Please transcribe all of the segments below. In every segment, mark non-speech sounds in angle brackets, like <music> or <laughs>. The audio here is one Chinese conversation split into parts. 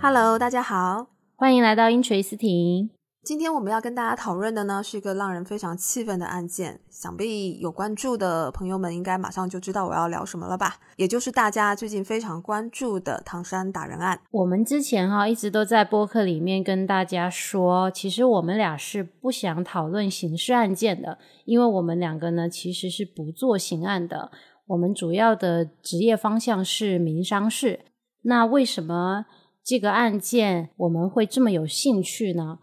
Hello，大家好，欢迎来到音锤思婷。今天我们要跟大家讨论的呢，是一个让人非常气愤的案件。想必有关注的朋友们，应该马上就知道我要聊什么了吧？也就是大家最近非常关注的唐山打人案。我们之前哈一直都在播客里面跟大家说，其实我们俩是不想讨论刑事案件的，因为我们两个呢其实是不做刑案的，我们主要的职业方向是民商事。那为什么这个案件我们会这么有兴趣呢？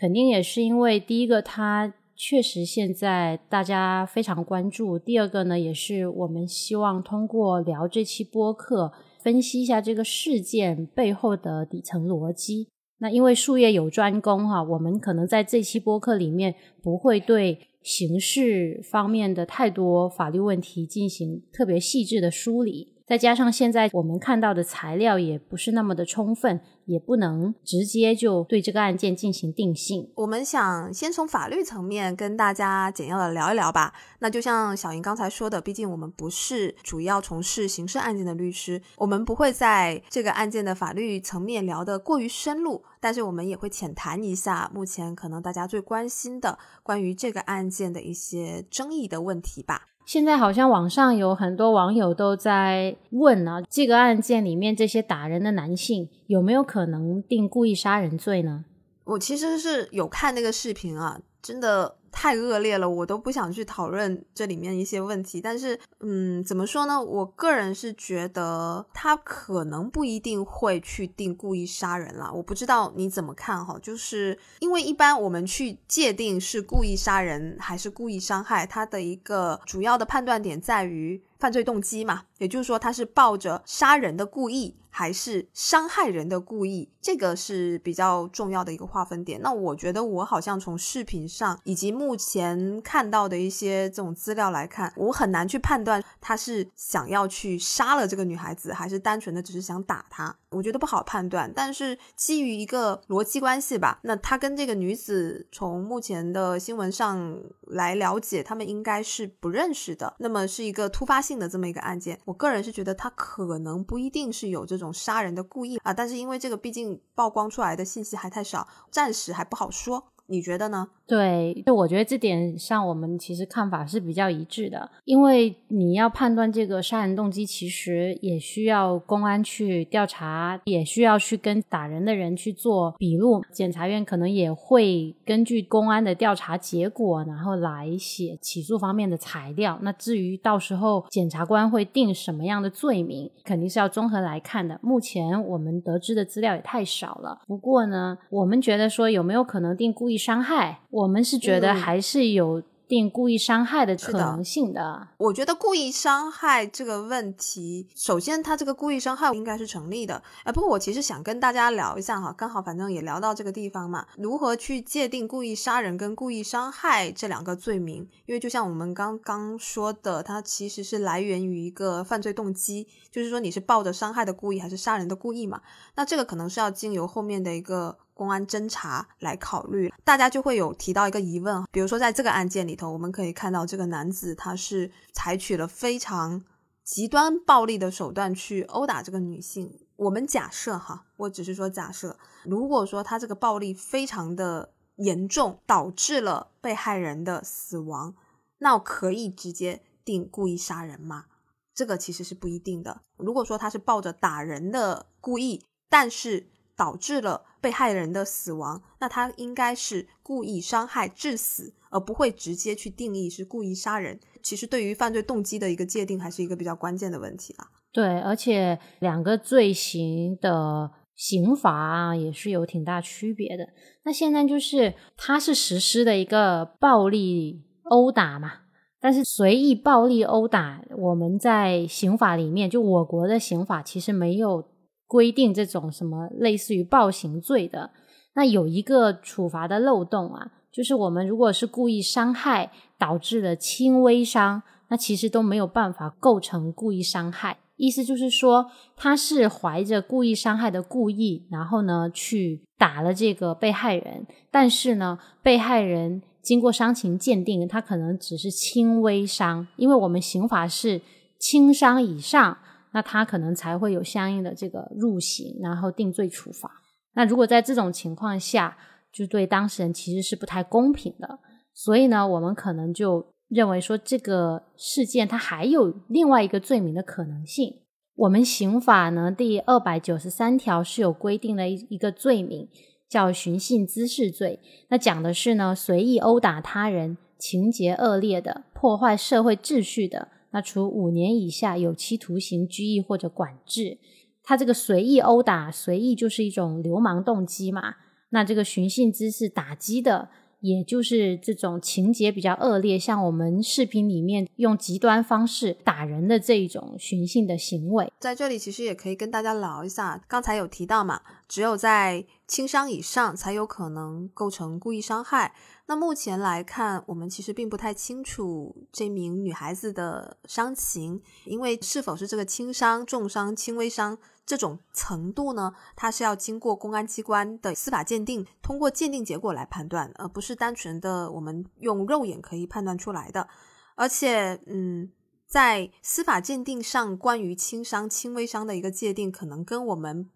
肯定也是因为第一个，它确实现在大家非常关注；第二个呢，也是我们希望通过聊这期播客，分析一下这个事件背后的底层逻辑。那因为术业有专攻哈，我们可能在这期播客里面不会对刑事方面的太多法律问题进行特别细致的梳理。再加上现在我们看到的材料也不是那么的充分，也不能直接就对这个案件进行定性。我们想先从法律层面跟大家简要的聊一聊吧。那就像小莹刚才说的，毕竟我们不是主要从事刑事案件的律师，我们不会在这个案件的法律层面聊得过于深入，但是我们也会浅谈一下目前可能大家最关心的关于这个案件的一些争议的问题吧。现在好像网上有很多网友都在问啊，这个案件里面这些打人的男性有没有可能定故意杀人罪呢？我其实是有看那个视频啊，真的。太恶劣了，我都不想去讨论这里面一些问题。但是，嗯，怎么说呢？我个人是觉得他可能不一定会去定故意杀人了。我不知道你怎么看哈？就是因为一般我们去界定是故意杀人还是故意伤害，它的一个主要的判断点在于犯罪动机嘛，也就是说他是抱着杀人的故意。还是伤害人的故意，这个是比较重要的一个划分点。那我觉得我好像从视频上以及目前看到的一些这种资料来看，我很难去判断他是想要去杀了这个女孩子，还是单纯的只是想打她。我觉得不好判断。但是基于一个逻辑关系吧，那他跟这个女子从目前的新闻上来了解，他们应该是不认识的。那么是一个突发性的这么一个案件，我个人是觉得他可能不一定是有这种。杀人的故意啊，但是因为这个毕竟曝光出来的信息还太少，暂时还不好说。你觉得呢？对，就我觉得这点上，我们其实看法是比较一致的。因为你要判断这个杀人动机，其实也需要公安去调查，也需要去跟打人的人去做笔录。检察院可能也会根据公安的调查结果，然后来写起诉方面的材料。那至于到时候检察官会定什么样的罪名，肯定是要综合来看的。目前我们得知的资料也太少了。不过呢，我们觉得说有没有可能定故意伤害？我们是觉得还是有。定故意伤害的可能性的，我觉得故意伤害这个问题，首先他这个故意伤害应该是成立的。哎，不过我其实想跟大家聊一下哈，刚好反正也聊到这个地方嘛，如何去界定故意杀人跟故意伤害这两个罪名？因为就像我们刚刚说的，它其实是来源于一个犯罪动机，就是说你是抱着伤害的故意还是杀人的故意嘛？那这个可能是要经由后面的一个。公安侦查来考虑，大家就会有提到一个疑问，比如说在这个案件里头，我们可以看到这个男子他是采取了非常极端暴力的手段去殴打这个女性。我们假设哈，我只是说假设，如果说他这个暴力非常的严重，导致了被害人的死亡，那可以直接定故意杀人吗？这个其实是不一定的。如果说他是抱着打人的故意，但是导致了被害人的死亡，那他应该是故意伤害致死，而不会直接去定义是故意杀人。其实对于犯罪动机的一个界定，还是一个比较关键的问题啊。对，而且两个罪行的刑罚，也是有挺大区别的。那现在就是他是实施的一个暴力殴打嘛，但是随意暴力殴打，我们在刑法里面，就我国的刑法其实没有。规定这种什么类似于暴行罪的，那有一个处罚的漏洞啊，就是我们如果是故意伤害导致了轻微伤，那其实都没有办法构成故意伤害。意思就是说，他是怀着故意伤害的故意，然后呢去打了这个被害人，但是呢，被害人经过伤情鉴定，他可能只是轻微伤，因为我们刑法是轻伤以上。那他可能才会有相应的这个入刑，然后定罪处罚。那如果在这种情况下，就对当事人其实是不太公平的。所以呢，我们可能就认为说，这个事件它还有另外一个罪名的可能性。我们刑法呢第二百九十三条是有规定的一一个罪名，叫寻衅滋事罪。那讲的是呢，随意殴打他人，情节恶劣的，破坏社会秩序的，他处五年以下有期徒刑、拘役或者管制。他这个随意殴打，随意就是一种流氓动机嘛。那这个寻衅滋事打击的，也就是这种情节比较恶劣，像我们视频里面用极端方式打人的这一种寻衅的行为。在这里其实也可以跟大家聊一下，刚才有提到嘛，只有在轻伤以上才有可能构成故意伤害。那目前来看，我们其实并不太清楚这名女孩子的伤情，因为是否是这个轻伤、重伤、轻微伤这种程度呢？它是要经过公安机关的司法鉴定，通过鉴定结果来判断，而不是单纯的我们用肉眼可以判断出来的。而且，嗯，在司法鉴定上，关于轻伤、轻微伤的一个界定，可能跟我们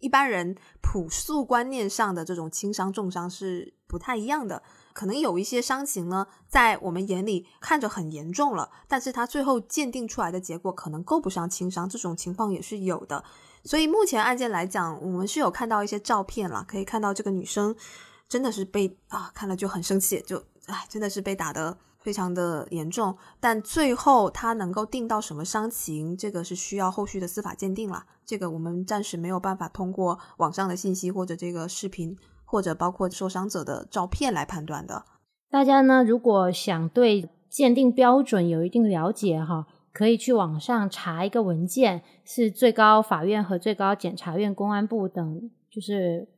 一般人朴素观念上的这种轻伤、重伤是不太一样的。可能有一些伤情呢，在我们眼里看着很严重了，但是他最后鉴定出来的结果可能够不上轻伤，这种情况也是有的。所以目前案件来讲，我们是有看到一些照片了，可以看到这个女生真的是被啊看了就很生气，就唉真的是被打得非常的严重。但最后她能够定到什么伤情，这个是需要后续的司法鉴定了。这个我们暂时没有办法通过网上的信息或者这个视频。或者包括受伤者的照片来判断的。大家呢，如果想对鉴定标准有一定了解哈，可以去网上查一个文件，是最高法院和最高检察院、公安部等就是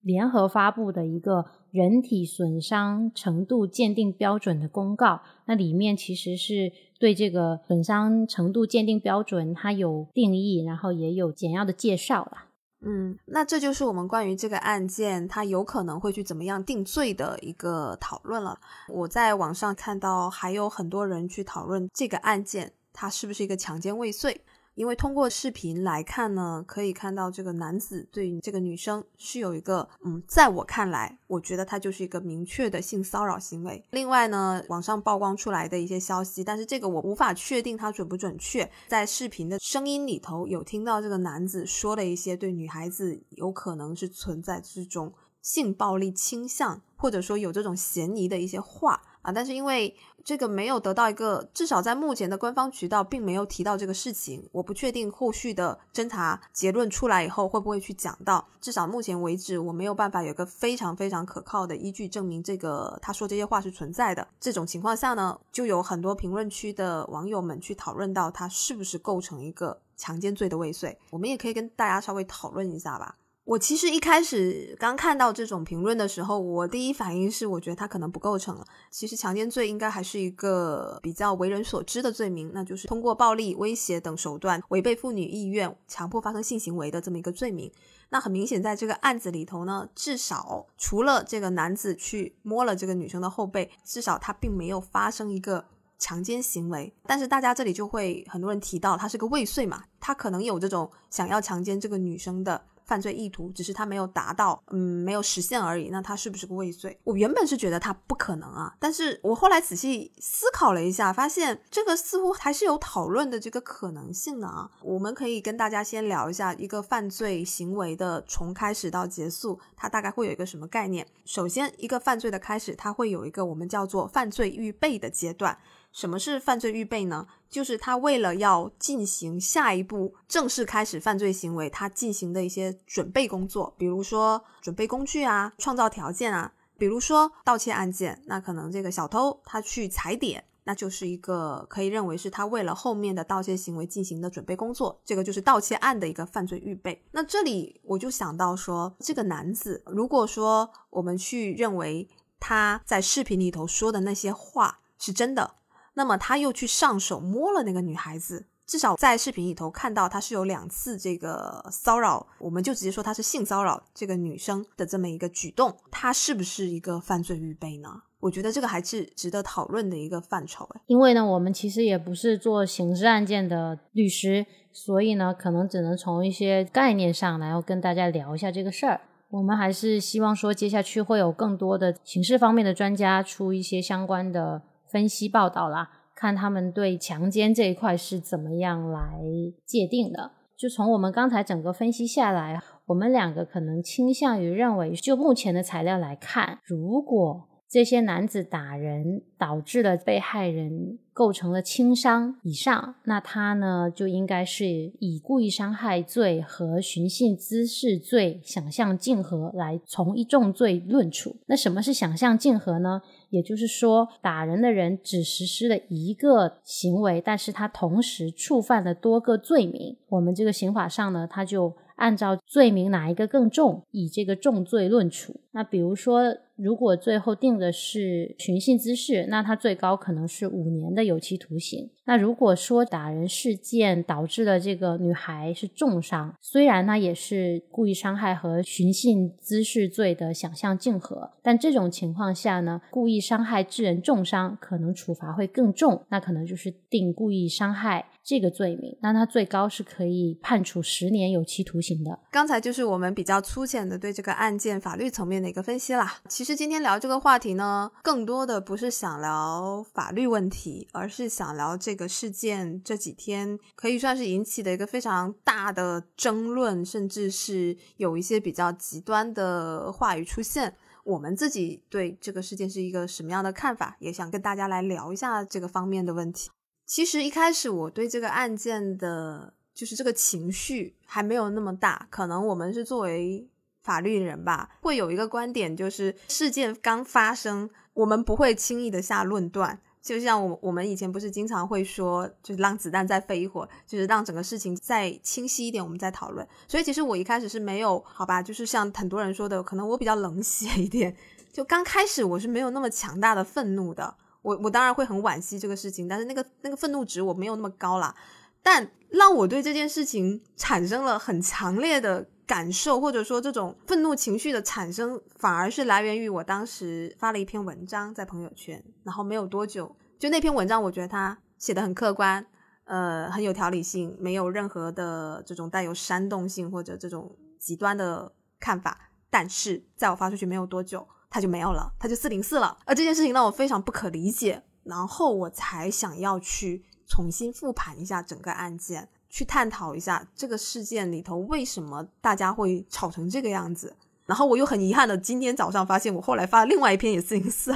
联合发布的一个人体损伤程度鉴定标准的公告。那里面其实是对这个损伤程度鉴定标准它有定义，然后也有简要的介绍了。嗯，那这就是我们关于这个案件，它有可能会去怎么样定罪的一个讨论了。我在网上看到还有很多人去讨论这个案件，他是不是一个强奸未遂。因为通过视频来看呢，可以看到这个男子对这个女生是有一个，嗯，在我看来，我觉得他就是一个明确的性骚扰行为。另外呢，网上曝光出来的一些消息，但是这个我无法确定它准不准确。在视频的声音里头有听到这个男子说了一些对女孩子有可能是存在这种性暴力倾向，或者说有这种嫌疑的一些话。啊，但是因为这个没有得到一个，至少在目前的官方渠道并没有提到这个事情，我不确定后续的侦查结论出来以后会不会去讲到。至少目前为止，我没有办法有个非常非常可靠的依据证明这个他说这些话是存在的。这种情况下呢，就有很多评论区的网友们去讨论到他是不是构成一个强奸罪的未遂。我们也可以跟大家稍微讨论一下吧。我其实一开始刚看到这种评论的时候，我第一反应是，我觉得他可能不构成了。其实强奸罪应该还是一个比较为人所知的罪名，那就是通过暴力、威胁等手段违背妇女意愿、强迫发生性行为的这么一个罪名。那很明显，在这个案子里头呢，至少除了这个男子去摸了这个女生的后背，至少他并没有发生一个强奸行为。但是大家这里就会很多人提到，他是个未遂嘛，他可能有这种想要强奸这个女生的。犯罪意图只是他没有达到，嗯，没有实现而已。那他是不是个未遂？我原本是觉得他不可能啊，但是我后来仔细思考了一下，发现这个似乎还是有讨论的这个可能性的啊。我们可以跟大家先聊一下一个犯罪行为的从开始到结束，它大概会有一个什么概念？首先，一个犯罪的开始，它会有一个我们叫做犯罪预备的阶段。什么是犯罪预备呢？就是他为了要进行下一步正式开始犯罪行为，他进行的一些准备工作，比如说准备工具啊，创造条件啊，比如说盗窃案件，那可能这个小偷他去踩点，那就是一个可以认为是他为了后面的盗窃行为进行的准备工作，这个就是盗窃案的一个犯罪预备。那这里我就想到说，这个男子，如果说我们去认为他在视频里头说的那些话是真的。那么他又去上手摸了那个女孩子，至少在视频里头看到他是有两次这个骚扰，我们就直接说他是性骚扰这个女生的这么一个举动，他是不是一个犯罪预备呢？我觉得这个还是值得讨论的一个范畴。因为呢，我们其实也不是做刑事案件的律师，所以呢，可能只能从一些概念上来要跟大家聊一下这个事儿。我们还是希望说，接下去会有更多的刑事方面的专家出一些相关的分析报道啦，看他们对强奸这一块是怎么样来界定的。就从我们刚才整个分析下来，我们两个可能倾向于认为，就目前的材料来看，如果这些男子打人导致了被害人构成了轻伤以上，那他呢就应该是以故意伤害罪和寻衅滋事罪想象竞合来从一重罪论处。那什么是想象竞合呢？也就是说，打人的人只实施了一个行为，但是他同时触犯了多个罪名。我们这个刑法上呢，他就按照罪名哪一个更重，以这个重罪论处。那比如说。如果最后定的是寻衅滋事，那他最高可能是五年的有期徒刑。那如果说打人事件导致了这个女孩是重伤，虽然呢也是故意伤害和寻衅滋事罪的想象竞合，但这种情况下呢，故意伤害致人重伤可能处罚会更重，那可能就是定故意伤害。这个罪名，那他最高是可以判处十年有期徒刑的。刚才就是我们比较粗浅的对这个案件法律层面的一个分析啦。其实其实今天聊这个话题呢，更多的不是想聊法律问题，而是想聊这个事件这几天可以算是引起的一个非常大的争论，甚至是有一些比较极端的话语出现。我们自己对这个事件是一个什么样的看法，也想跟大家来聊一下这个方面的问题。其实一开始我对这个案件的，就是这个情绪还没有那么大。可能我们是作为法律人吧，会有一个观点，就是事件刚发生，我们不会轻易的下论断。就像我我们以前不是经常会说，就是让子弹再飞一会儿，就是让整个事情再清晰一点，我们再讨论。所以其实我一开始是没有，好吧，就是像很多人说的，可能我比较冷血一点。就刚开始我是没有那么强大的愤怒的。我我当然会很惋惜这个事情，但是那个那个愤怒值我没有那么高啦。但让我对这件事情产生了很强烈的感受，或者说这种愤怒情绪的产生，反而是来源于我当时发了一篇文章在朋友圈，然后没有多久，就那篇文章，我觉得他写的很客观，呃，很有条理性，没有任何的这种带有煽动性或者这种极端的看法。但是在我发出去没有多久。他就没有了，他就四零四了。而这件事情让我非常不可理解，然后我才想要去重新复盘一下整个案件，去探讨一下这个事件里头为什么大家会吵成这个样子。然后我又很遗憾的今天早上发现，我后来发了另外一篇也四零四，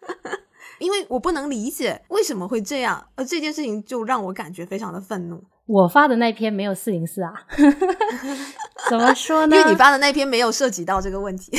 <laughs> 因为我不能理解为什么会这样，而这件事情就让我感觉非常的愤怒。我发的那篇没有四零四啊，<laughs> 怎么说呢？因为你发的那篇没有涉及到这个问题。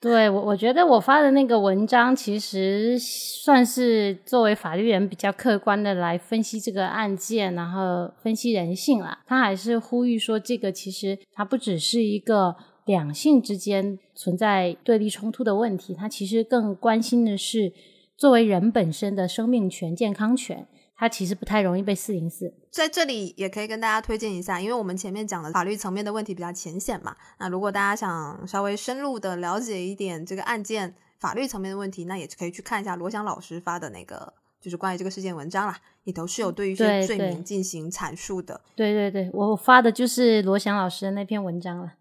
对我，我觉得我发的那个文章其实算是作为法律人比较客观的来分析这个案件，然后分析人性啦。他还是呼吁说，这个其实它不只是一个两性之间存在对立冲突的问题，他其实更关心的是作为人本身的生命权、健康权。它其实不太容易被四零四，在这里也可以跟大家推荐一下，因为我们前面讲的法律层面的问题比较浅显嘛。那如果大家想稍微深入的了解一点这个案件法律层面的问题，那也可以去看一下罗翔老师发的那个，就是关于这个事件文章啦，里头是有对于一些罪名进行阐述的。对对对，我发的就是罗翔老师的那篇文章了。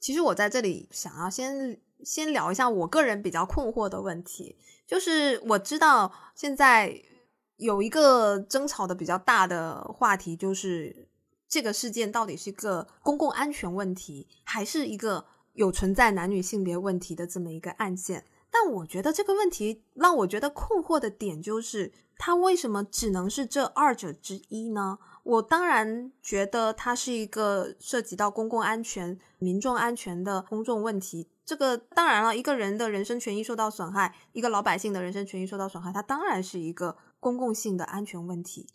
其实我在这里想要先先聊一下我个人比较困惑的问题，就是我知道现在。有一个争吵的比较大的话题，就是这个事件到底是一个公共安全问题，还是一个有存在男女性别问题的这么一个案件？但我觉得这个问题让我觉得困惑的点就是，它为什么只能是这二者之一呢？我当然觉得它是一个涉及到公共安全、民众安全的公众问题。这个当然了，一个人的人身权益受到损害，一个老百姓的人身权益受到损害，它当然是一个。公共性的安全问题，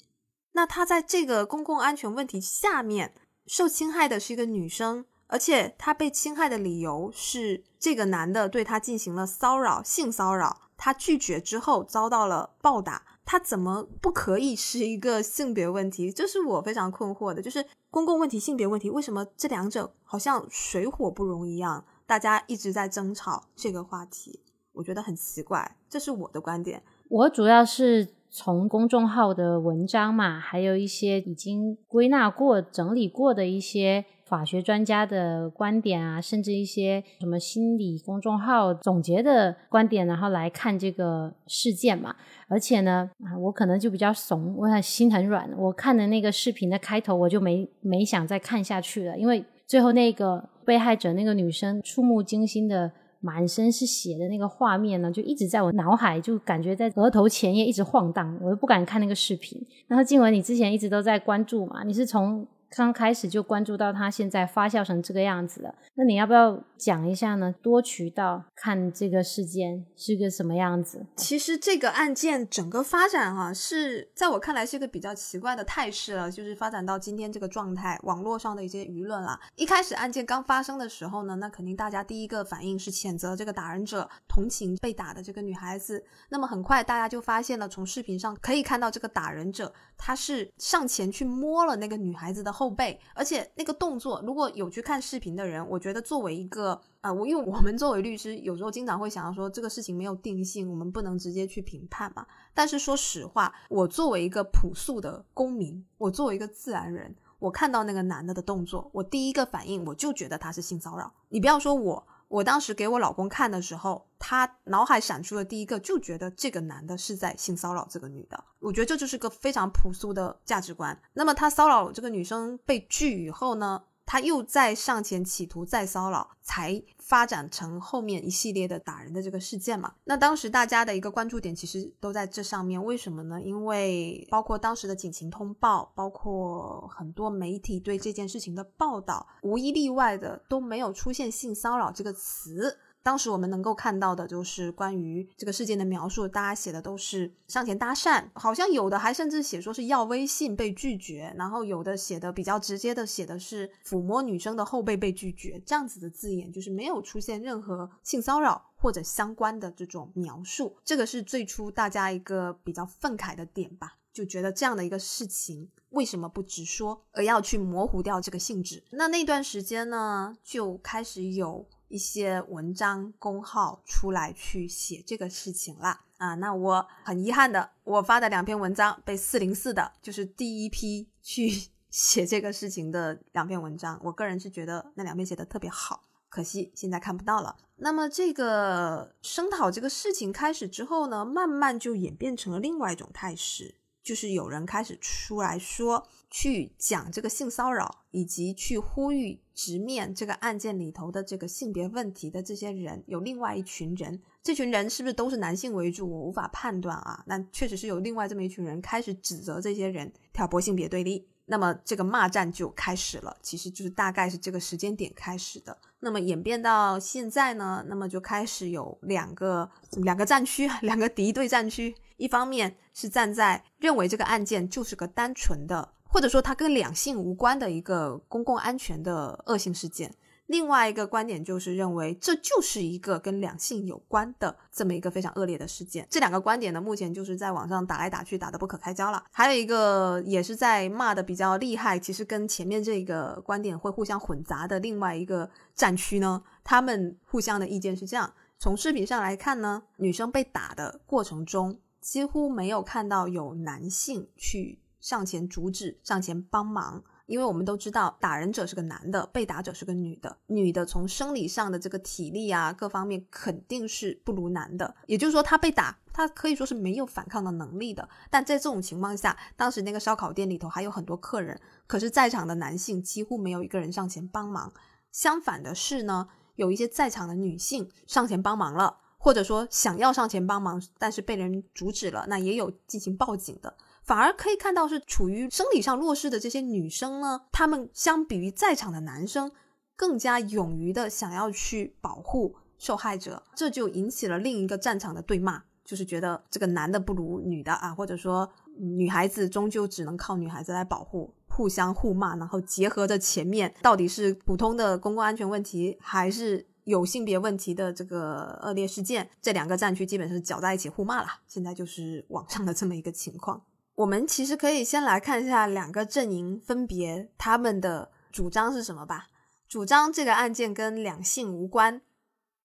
那他在这个公共安全问题下面受侵害的是一个女生，而且她被侵害的理由是这个男的对她进行了骚扰，性骚扰，她拒绝之后遭到了暴打，他怎么不可以是一个性别问题？这是我非常困惑的，就是公共问题、性别问题，为什么这两者好像水火不容一样？大家一直在争吵这个话题。我觉得很奇怪，这是我的观点。我主要是从公众号的文章嘛，还有一些已经归纳过、整理过的一些法学专家的观点啊，甚至一些什么心理公众号总结的观点，然后来看这个事件嘛。而且呢，啊，我可能就比较怂，我很心很软。我看的那个视频的开头，我就没没想再看下去了，因为最后那个被害者那个女生触目惊心的。满身是血的那个画面呢，就一直在我脑海，就感觉在额头前叶一直晃荡，我都不敢看那个视频。然后静文，你之前一直都在关注嘛？你是从？刚开始就关注到他现在发酵成这个样子了，那你要不要讲一下呢？多渠道看这个事件是个什么样子？其实这个案件整个发展哈，是在我看来是一个比较奇怪的态势了，就是发展到今天这个状态，网络上的一些舆论啦。一开始案件刚发生的时候呢，那肯定大家第一个反应是谴责这个打人者，同情被打的这个女孩子。那么很快大家就发现了，从视频上可以看到这个打人者他是上前去摸了那个女孩子的。后背，而且那个动作，如果有去看视频的人，我觉得作为一个呃，我因为我们作为律师，有时候经常会想要说这个事情没有定性，我们不能直接去评判嘛。但是说实话，我作为一个朴素的公民，我作为一个自然人，我看到那个男的的动作，我第一个反应我就觉得他是性骚扰。你不要说我。我当时给我老公看的时候，他脑海闪出的第一个就觉得这个男的是在性骚扰这个女的。我觉得这就是个非常朴素的价值观。那么他骚扰这个女生被拒以后呢？他又再上前企图再骚扰，才发展成后面一系列的打人的这个事件嘛。那当时大家的一个关注点其实都在这上面，为什么呢？因为包括当时的警情通报，包括很多媒体对这件事情的报道，无一例外的都没有出现性骚扰这个词。当时我们能够看到的就是关于这个事件的描述，大家写的都是上前搭讪，好像有的还甚至写说是要微信被拒绝，然后有的写的比较直接的写的是抚摸女生的后背被拒绝，这样子的字眼就是没有出现任何性骚扰或者相关的这种描述，这个是最初大家一个比较愤慨的点吧，就觉得这样的一个事情为什么不直说，而要去模糊掉这个性质？那那段时间呢，就开始有。一些文章公号出来去写这个事情了啊，那我很遗憾的，我发的两篇文章被四零四的，就是第一批去 <laughs> 写这个事情的两篇文章，我个人是觉得那两篇写的特别好，可惜现在看不到了。那么这个声讨这个事情开始之后呢，慢慢就演变成了另外一种态势。就是有人开始出来说，去讲这个性骚扰，以及去呼吁直面这个案件里头的这个性别问题的这些人，有另外一群人，这群人是不是都是男性为主？我无法判断啊。那确实是有另外这么一群人开始指责这些人挑拨性别对立，那么这个骂战就开始了。其实就是大概是这个时间点开始的。那么演变到现在呢，那么就开始有两个两个战区，两个敌对战区。一方面是站在认为这个案件就是个单纯的，或者说它跟两性无关的一个公共安全的恶性事件；另外一个观点就是认为这就是一个跟两性有关的这么一个非常恶劣的事件。这两个观点呢，目前就是在网上打来打去，打得不可开交了。还有一个也是在骂的比较厉害，其实跟前面这个观点会互相混杂的另外一个战区呢，他们互相的意见是这样：从视频上来看呢，女生被打的过程中。几乎没有看到有男性去上前阻止、上前帮忙，因为我们都知道打人者是个男的，被打者是个女的。女的从生理上的这个体力啊各方面肯定是不如男的，也就是说她被打，她可以说是没有反抗的能力的。但在这种情况下，当时那个烧烤店里头还有很多客人，可是在场的男性几乎没有一个人上前帮忙。相反的是呢，有一些在场的女性上前帮忙了。或者说想要上前帮忙，但是被人阻止了，那也有进行报警的。反而可以看到是处于生理上弱势的这些女生呢，她们相比于在场的男生，更加勇于的想要去保护受害者，这就引起了另一个战场的对骂，就是觉得这个男的不如女的啊，或者说女孩子终究只能靠女孩子来保护，互相互骂，然后结合着前面到底是普通的公共安全问题还是。有性别问题的这个恶劣事件，这两个战区基本是搅在一起互骂了。现在就是网上的这么一个情况。我们其实可以先来看一下两个阵营分别他们的主张是什么吧。主张这个案件跟两性无关，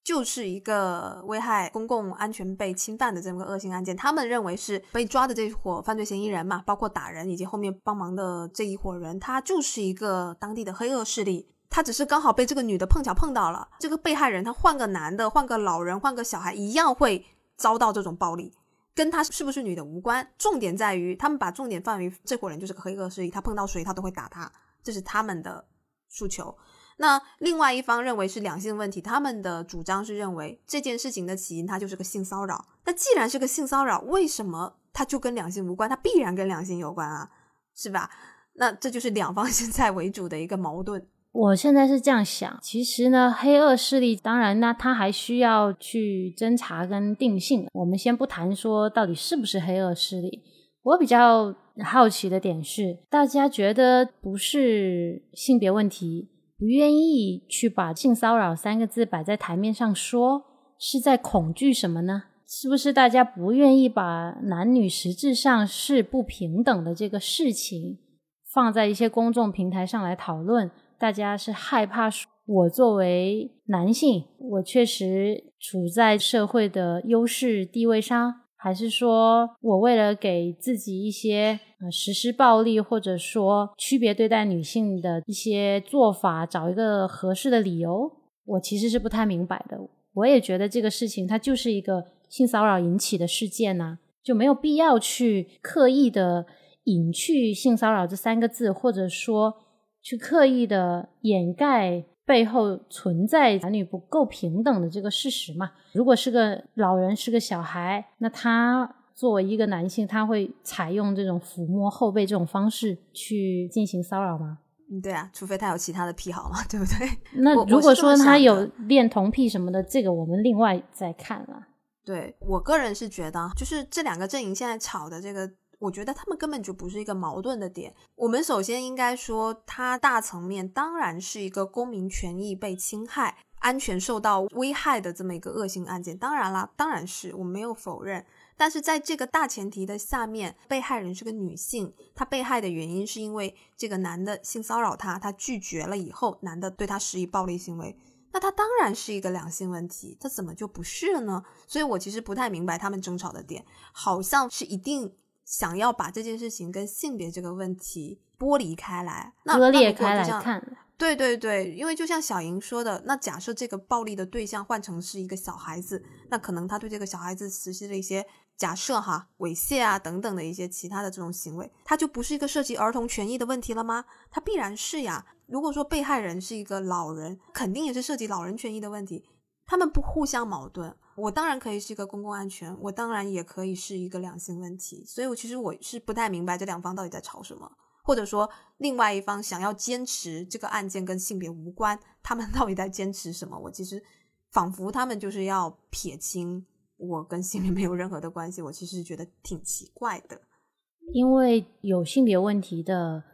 就是一个危害公共安全被侵犯的这么个恶性案件。他们认为是被抓的这伙犯罪嫌疑人嘛，包括打人以及后面帮忙的这一伙人，他就是一个当地的黑恶势力。他只是刚好被这个女的碰巧碰到了，这个被害人他换个男的，换个老人，换个小孩，一样会遭到这种暴力，跟他是不是女的无关。重点在于他们把重点放于这伙人就是个黑恶势力，他碰到谁他都会打他，这是他们的诉求。那另外一方认为是两性问题，他们的主张是认为这件事情的起因它就是个性骚扰。那既然是个性骚扰，为什么它就跟两性无关？它必然跟两性有关啊，是吧？那这就是两方 <laughs> 现在为主的一个矛盾。我现在是这样想，其实呢，黑恶势力当然，那他还需要去侦查跟定性。我们先不谈说到底是不是黑恶势力。我比较好奇的点是，大家觉得不是性别问题，不愿意去把性骚扰三个字摆在台面上说，是在恐惧什么呢？是不是大家不愿意把男女实质上是不平等的这个事情放在一些公众平台上来讨论？大家是害怕说我作为男性，我确实处在社会的优势地位上，还是说我为了给自己一些呃实施暴力或者说区别对待女性的一些做法，找一个合适的理由？我其实是不太明白的。我也觉得这个事情它就是一个性骚扰引起的事件呐，就没有必要去刻意的隐去性骚扰这三个字，或者说。去刻意的掩盖背后存在男女不够平等的这个事实嘛？如果是个老人，是个小孩，那他作为一个男性，他会采用这种抚摸后背这种方式去进行骚扰吗？嗯，对啊，除非他有其他的癖好嘛，对不对？<laughs> 那如果说他有恋童癖什么的，这个我们另外再看了。对我个人是觉得，就是这两个阵营现在吵的这个。我觉得他们根本就不是一个矛盾的点。我们首先应该说，它大层面当然是一个公民权益被侵害、安全受到危害的这么一个恶性案件。当然啦，当然是我没有否认。但是在这个大前提的下面，被害人是个女性，她被害的原因是因为这个男的性骚扰她，她拒绝了以后，男的对她施以暴力行为，那他当然是一个两性问题，他怎么就不是了呢？所以我其实不太明白他们争吵的点，好像是一定。想要把这件事情跟性别这个问题剥离开来，割裂开来看，对对对，因为就像小莹说的，那假设这个暴力的对象换成是一个小孩子，那可能他对这个小孩子实施了一些假设哈猥亵啊等等的一些其他的这种行为，他就不是一个涉及儿童权益的问题了吗？他必然是呀。如果说被害人是一个老人，肯定也是涉及老人权益的问题，他们不互相矛盾。我当然可以是一个公共安全，我当然也可以是一个两性问题，所以我其实我是不太明白这两方到底在吵什么，或者说另外一方想要坚持这个案件跟性别无关，他们 <laughs> 到底在坚持什么？我其实仿佛他们就是要撇清我跟性别没有任何的关系，我其实觉得挺奇怪的，因为有性别问题的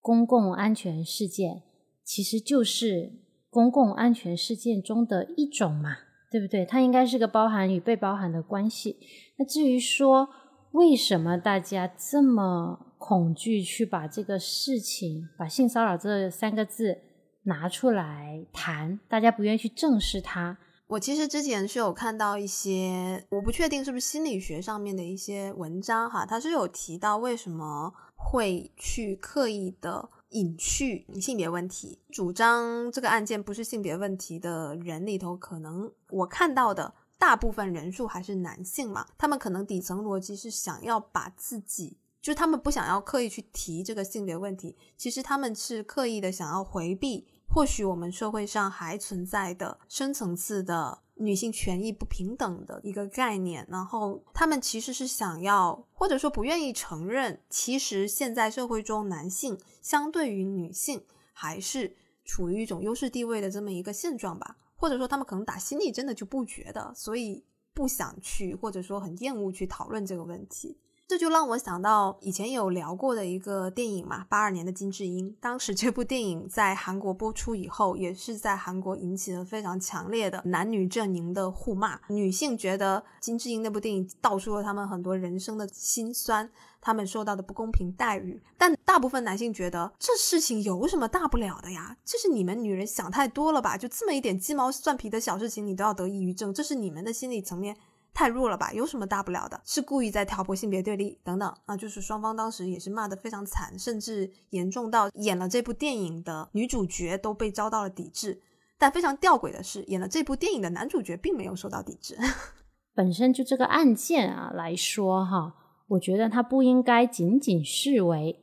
公共安全事件，其实就是公共安全事件中的一种嘛。对不对？它应该是个包含与被包含的关系。那至于说为什么大家这么恐惧去把这个事情、把性骚扰这三个字拿出来谈，大家不愿意去正视它？我其实之前是有看到一些，我不确定是不是心理学上面的一些文章哈，它是有提到为什么会去刻意的。隐去性别问题，主张这个案件不是性别问题的人里头，可能我看到的大部分人数还是男性嘛。他们可能底层逻辑是想要把自己，就是他们不想要刻意去提这个性别问题，其实他们是刻意的想要回避，或许我们社会上还存在的深层次的。女性权益不平等的一个概念，然后他们其实是想要，或者说不愿意承认，其实现在社会中男性相对于女性还是处于一种优势地位的这么一个现状吧，或者说他们可能打心里真的就不觉得，所以不想去，或者说很厌恶去讨论这个问题。这就让我想到以前有聊过的一个电影嘛，八二年的金智英。当时这部电影在韩国播出以后，也是在韩国引起了非常强烈的男女阵营的互骂。女性觉得金智英那部电影道出了他们很多人生的辛酸，他们受到的不公平待遇。但大部分男性觉得这事情有什么大不了的呀？这是你们女人想太多了吧？就这么一点鸡毛蒜皮的小事情，你都要得抑郁症，这是你们的心理层面。太弱了吧？有什么大不了的？是故意在挑拨性别对立等等啊！就是双方当时也是骂得非常惨，甚至严重到演了这部电影的女主角都被遭到了抵制。但非常吊诡的是，演了这部电影的男主角并没有受到抵制。<laughs> 本身就这个案件啊来说哈，我觉得它不应该仅仅视为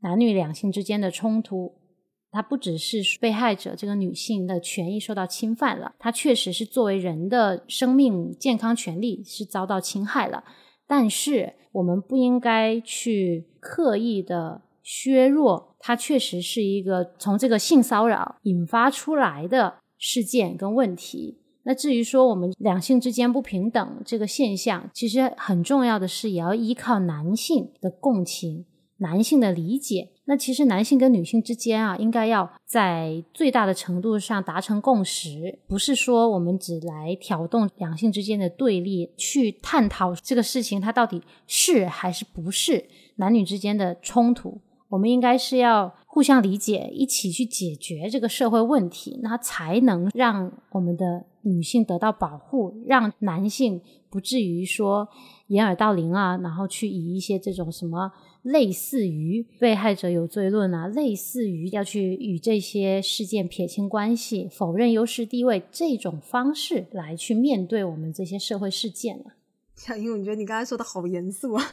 男女两性之间的冲突。它不只是被害者这个女性的权益受到侵犯了，它确实是作为人的生命健康权利是遭到侵害了。但是我们不应该去刻意的削弱它，确实是一个从这个性骚扰引发出来的事件跟问题。那至于说我们两性之间不平等这个现象，其实很重要的是也要依靠男性的共情。男性的理解，那其实男性跟女性之间啊，应该要在最大的程度上达成共识，不是说我们只来挑动两性之间的对立，去探讨这个事情它到底是还是不是男女之间的冲突。我们应该是要互相理解，一起去解决这个社会问题，那才能让我们的女性得到保护，让男性不至于说掩耳盗铃啊，然后去以一些这种什么。类似于被害者有罪论啊，类似于要去与这些事件撇清关系、否认优势地位这种方式来去面对我们这些社会事件了。小英，我觉得你刚才说的好严肃啊，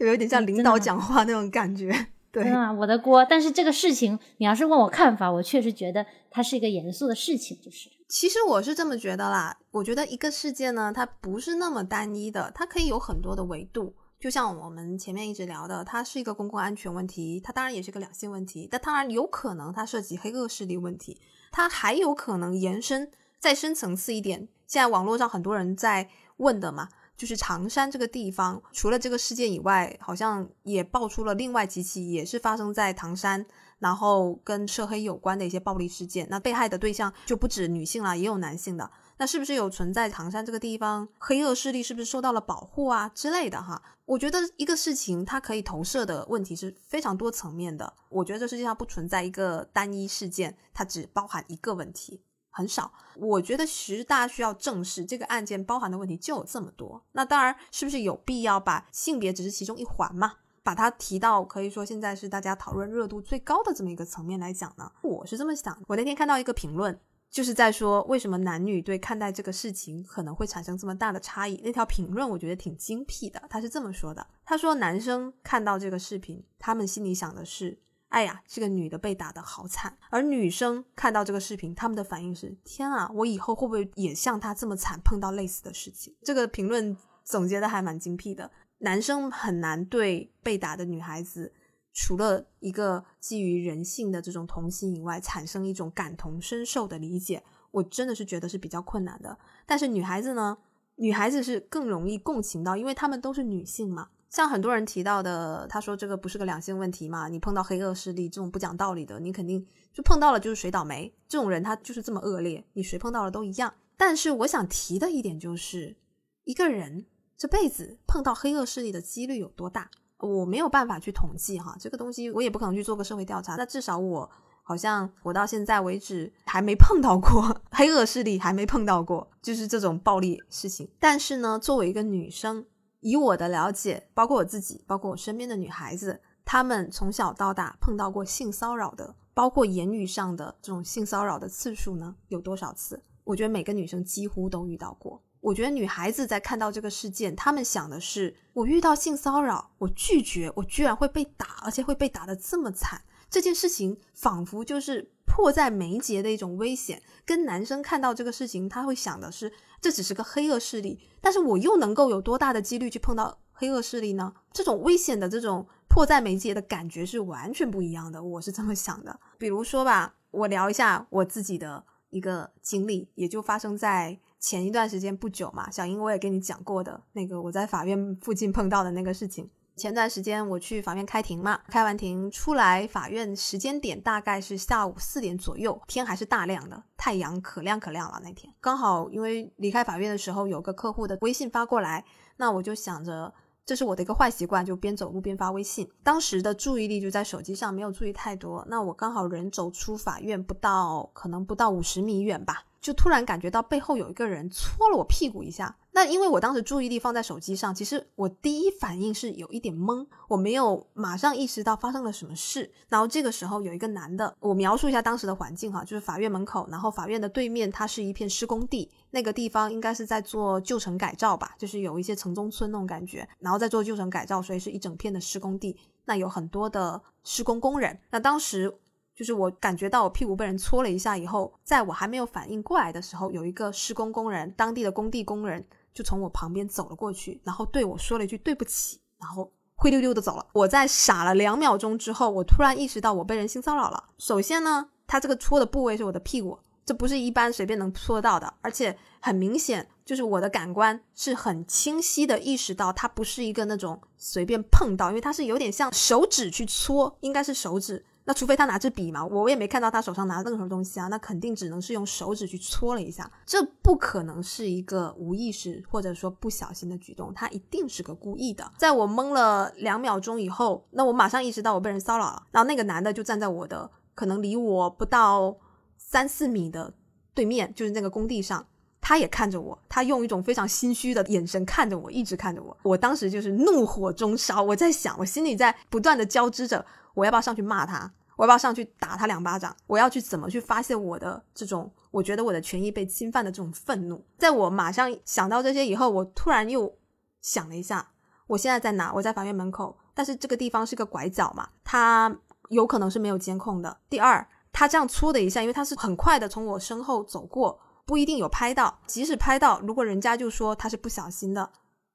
有 <laughs> 有点像领导讲话那种感觉。<laughs> 对啊，我的锅。但是这个事情，你要是问我看法，我确实觉得它是一个严肃的事情。就是，其实我是这么觉得啦。我觉得一个事件呢，它不是那么单一的，它可以有很多的维度。就像我们前面一直聊的，它是一个公共安全问题，它当然也是个两性问题，但当然有可能它涉及黑恶势力问题，它还有可能延伸再深层次一点。现在网络上很多人在问的嘛，就是长山这个地方，除了这个事件以外，好像也爆出了另外几起也是发生在唐山，然后跟涉黑有关的一些暴力事件。那被害的对象就不止女性了，也有男性的。那是不是有存在唐山这个地方黑恶势力是不是受到了保护啊之类的哈？我觉得一个事情它可以投射的问题是非常多层面的。我觉得这世界上不存在一个单一事件，它只包含一个问题，很少。我觉得其实大家需要正视这个案件包含的问题就有这么多。那当然是不是有必要把性别只是其中一环嘛，把它提到可以说现在是大家讨论热度最高的这么一个层面来讲呢？我是这么想。我那天看到一个评论。就是在说为什么男女对看待这个事情可能会产生这么大的差异。那条评论我觉得挺精辟的，他是这么说的：他说男生看到这个视频，他们心里想的是，哎呀，这个女的被打得好惨；而女生看到这个视频，他们的反应是，天啊，我以后会不会也像她这么惨，碰到类似的事情？这个评论总结的还蛮精辟的。男生很难对被打的女孩子。除了一个基于人性的这种同情以外，产生一种感同身受的理解，我真的是觉得是比较困难的。但是女孩子呢，女孩子是更容易共情到，因为她们都是女性嘛。像很多人提到的，他说这个不是个两性问题嘛？你碰到黑恶势力这种不讲道理的，你肯定就碰到了就是谁倒霉。这种人他就是这么恶劣，你谁碰到了都一样。但是我想提的一点就是，一个人这辈子碰到黑恶势力的几率有多大？我没有办法去统计哈，这个东西我也不可能去做个社会调查。那至少我好像我到现在为止还没碰到过黑恶势力，还没碰到过就是这种暴力事情。但是呢，作为一个女生，以我的了解，包括我自己，包括我身边的女孩子，她们从小到大碰到过性骚扰的，包括言语上的这种性骚扰的次数呢，有多少次？我觉得每个女生几乎都遇到过。我觉得女孩子在看到这个事件，她们想的是：我遇到性骚扰，我拒绝，我居然会被打，而且会被打得这么惨。这件事情仿佛就是迫在眉睫的一种危险。跟男生看到这个事情，他会想的是：这只是个黑恶势力，但是我又能够有多大的几率去碰到黑恶势力呢？这种危险的这种迫在眉睫的感觉是完全不一样的。我是这么想的。比如说吧，我聊一下我自己的。一个经历，也就发生在前一段时间不久嘛。小英我也跟你讲过的那个我在法院附近碰到的那个事情。前段时间我去法院开庭嘛，开完庭出来，法院时间点大概是下午四点左右，天还是大亮的，太阳可亮可亮了。那天刚好因为离开法院的时候有个客户的微信发过来，那我就想着这是我的一个坏习惯，就边走路边发微信。当时的注意力就在手机上，没有注意太多。那我刚好人走出法院不到，可能不到五十米远吧。就突然感觉到背后有一个人搓了我屁股一下，那因为我当时注意力放在手机上，其实我第一反应是有一点懵，我没有马上意识到发生了什么事。然后这个时候有一个男的，我描述一下当时的环境哈，就是法院门口，然后法院的对面它是一片施工地，那个地方应该是在做旧城改造吧，就是有一些城中村那种感觉，然后在做旧城改造，所以是一整片的施工地，那有很多的施工工人，那当时。就是我感觉到我屁股被人搓了一下以后，在我还没有反应过来的时候，有一个施工工人，当地的工地工人就从我旁边走了过去，然后对我说了一句对不起，然后灰溜溜的走了。我在傻了两秒钟之后，我突然意识到我被人性骚扰了。首先呢，他这个搓的部位是我的屁股，这不是一般随便能搓到的，而且很明显，就是我的感官是很清晰的意识到他不是一个那种随便碰到，因为他是有点像手指去搓，应该是手指。那除非他拿支笔嘛，我也没看到他手上拿任何东西啊，那肯定只能是用手指去搓了一下，这不可能是一个无意识或者说不小心的举动，他一定是个故意的。在我懵了两秒钟以后，那我马上意识到我被人骚扰了，然后那个男的就站在我的可能离我不到三四米的对面，就是那个工地上，他也看着我，他用一种非常心虚的眼神看着我，一直看着我，我当时就是怒火中烧，我在想，我心里在不断的交织着。我要不要上去骂他？我要不要上去打他两巴掌？我要去怎么去发泄我的这种我觉得我的权益被侵犯的这种愤怒？在我马上想到这些以后，我突然又想了一下，我现在在哪？我在法院门口，但是这个地方是个拐角嘛，它有可能是没有监控的。第二，他这样搓的一下，因为他是很快的从我身后走过，不一定有拍到。即使拍到，如果人家就说他是不小心的，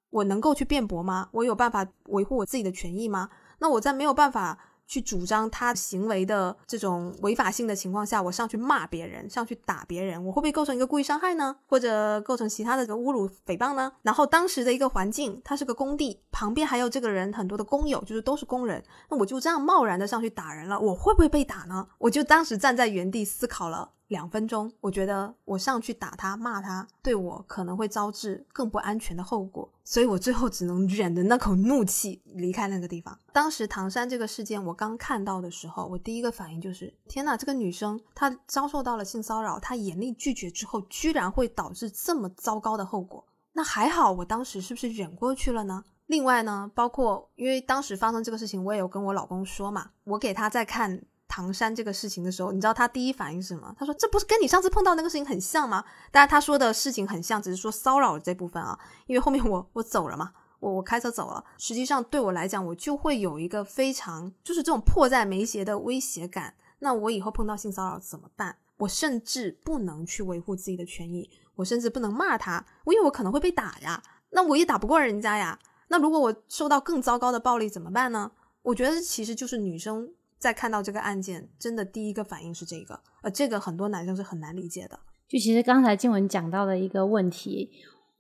我能够去辩驳吗？我有办法维护我自己的权益吗？那我在没有办法。去主张他行为的这种违法性的情况下，我上去骂别人，上去打别人，我会不会构成一个故意伤害呢？或者构成其他的这个侮辱、诽谤呢？然后当时的一个环境，他是个工地，旁边还有这个人很多的工友，就是都是工人，那我就这样贸然的上去打人了，我会不会被打呢？我就当时站在原地思考了。两分钟，我觉得我上去打他、骂他，对我可能会招致更不安全的后果，所以我最后只能忍着那口怒气离开那个地方。当时唐山这个事件我刚看到的时候，我第一个反应就是：天呐，这个女生她遭受到了性骚扰，她严厉拒绝之后，居然会导致这么糟糕的后果。那还好，我当时是不是忍过去了呢？另外呢，包括因为当时发生这个事情，我也有跟我老公说嘛，我给他在看。唐山这个事情的时候，你知道他第一反应是什么？他说：“这不是跟你上次碰到那个事情很像吗？”当然他说的事情很像，只是说骚扰这部分啊。因为后面我我走了嘛，我我开车走了。实际上对我来讲，我就会有一个非常就是这种迫在眉睫的威胁感。那我以后碰到性骚扰怎么办？我甚至不能去维护自己的权益，我甚至不能骂他，因为我可能会被打呀。那我也打不过人家呀。那如果我受到更糟糕的暴力怎么办呢？我觉得其实就是女生。在看到这个案件，真的第一个反应是这个，呃，这个很多男生是很难理解的。就其实刚才静文讲到的一个问题，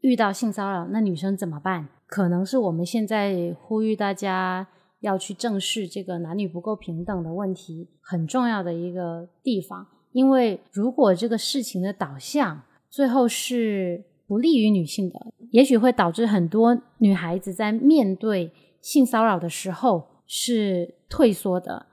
遇到性骚扰，那女生怎么办？可能是我们现在呼吁大家要去正视这个男女不够平等的问题，很重要的一个地方。因为如果这个事情的导向最后是不利于女性的，也许会导致很多女孩子在面对性骚扰的时候是退缩的。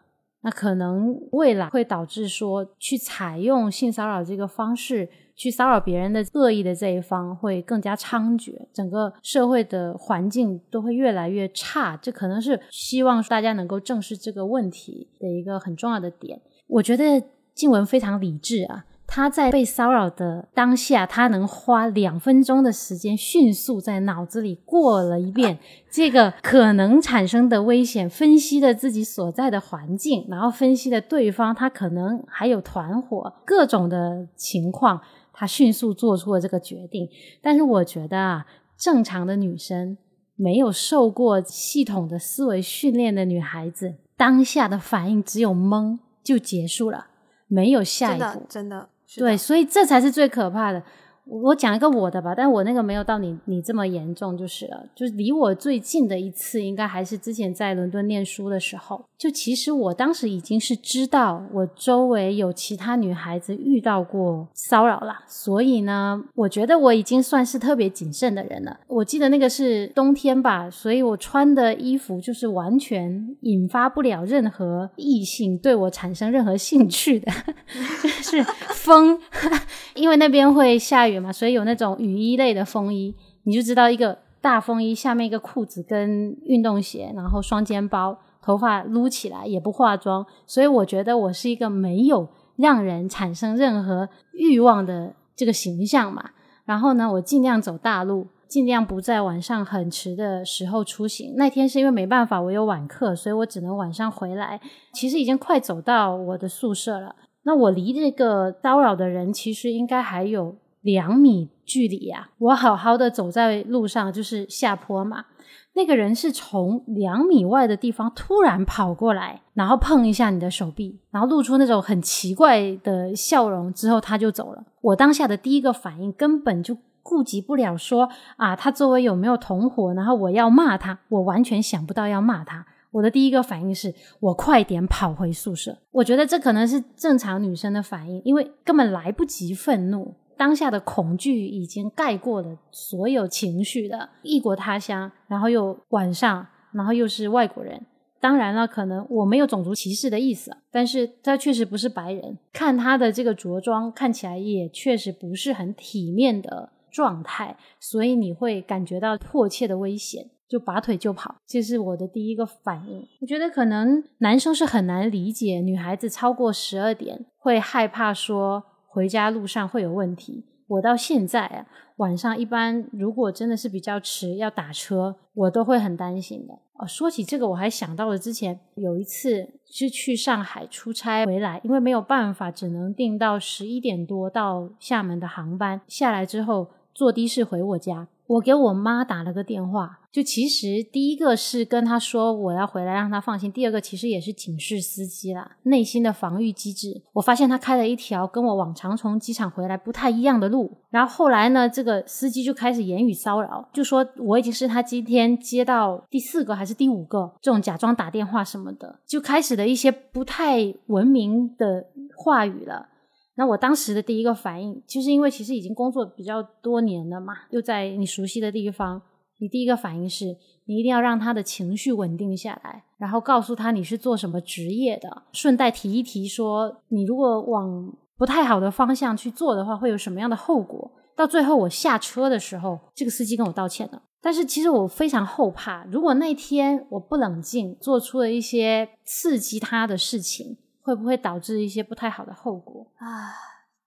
那可能未来会导致说，去采用性骚扰这个方式去骚扰别人的恶意的这一方会更加猖獗，整个社会的环境都会越来越差。这可能是希望大家能够正视这个问题的一个很重要的点。我觉得静文非常理智啊。他在被骚扰的当下，他能花两分钟的时间，迅速在脑子里过了一遍 <laughs> 这个可能产生的危险，分析了自己所在的环境，然后分析了对方他可能还有团伙各种的情况，他迅速做出了这个决定。但是我觉得啊，正常的女生，没有受过系统的思维训练的女孩子，当下的反应只有懵就结束了，没有下一步，真的。对，所以这才是最可怕的。我讲一个我的吧，但我那个没有到你你这么严重就是了。就是离我最近的一次，应该还是之前在伦敦念书的时候。就其实我当时已经是知道我周围有其他女孩子遇到过骚扰了，所以呢，我觉得我已经算是特别谨慎的人了。我记得那个是冬天吧，所以我穿的衣服就是完全引发不了任何异性对我产生任何兴趣的，<laughs> 就是风，<laughs> 因为那边会下雨。所以有那种雨衣类的风衣，你就知道一个大风衣下面一个裤子跟运动鞋，然后双肩包，头发撸起来也不化妆，所以我觉得我是一个没有让人产生任何欲望的这个形象嘛。然后呢，我尽量走大路，尽量不在晚上很迟的时候出行。那天是因为没办法，我有晚课，所以我只能晚上回来。其实已经快走到我的宿舍了。那我离这个骚扰的人其实应该还有。两米距离呀，我好好的走在路上，就是下坡嘛。那个人是从两米外的地方突然跑过来，然后碰一下你的手臂，然后露出那种很奇怪的笑容，之后他就走了。我当下的第一个反应根本就顾及不了说啊，他周围有没有同伙，然后我要骂他，我完全想不到要骂他。我的第一个反应是我快点跑回宿舍。我觉得这可能是正常女生的反应，因为根本来不及愤怒。当下的恐惧已经盖过了所有情绪的异国他乡，然后又晚上，然后又是外国人。当然了，可能我没有种族歧视的意思，但是他确实不是白人。看他的这个着装，看起来也确实不是很体面的状态，所以你会感觉到迫切的危险，就拔腿就跑。这是我的第一个反应。我觉得可能男生是很难理解女孩子超过十二点会害怕说。回家路上会有问题。我到现在啊，晚上一般如果真的是比较迟要打车，我都会很担心的。哦，说起这个，我还想到了之前有一次是去上海出差回来，因为没有办法，只能订到十一点多到厦门的航班。下来之后坐的士回我家。我给我妈打了个电话，就其实第一个是跟她说我要回来，让她放心；第二个其实也是警示司机啦，内心的防御机制。我发现他开了一条跟我往常从机场回来不太一样的路，然后后来呢，这个司机就开始言语骚扰，就说我已经是他今天接到第四个还是第五个这种假装打电话什么的，就开始的一些不太文明的话语了。那我当时的第一个反应，就是因为其实已经工作比较多年了嘛，又在你熟悉的地方，你第一个反应是你一定要让他的情绪稳定下来，然后告诉他你是做什么职业的，顺带提一提说你如果往不太好的方向去做的话，会有什么样的后果。到最后我下车的时候，这个司机跟我道歉了，但是其实我非常后怕，如果那天我不冷静，做出了一些刺激他的事情。会不会导致一些不太好的后果啊？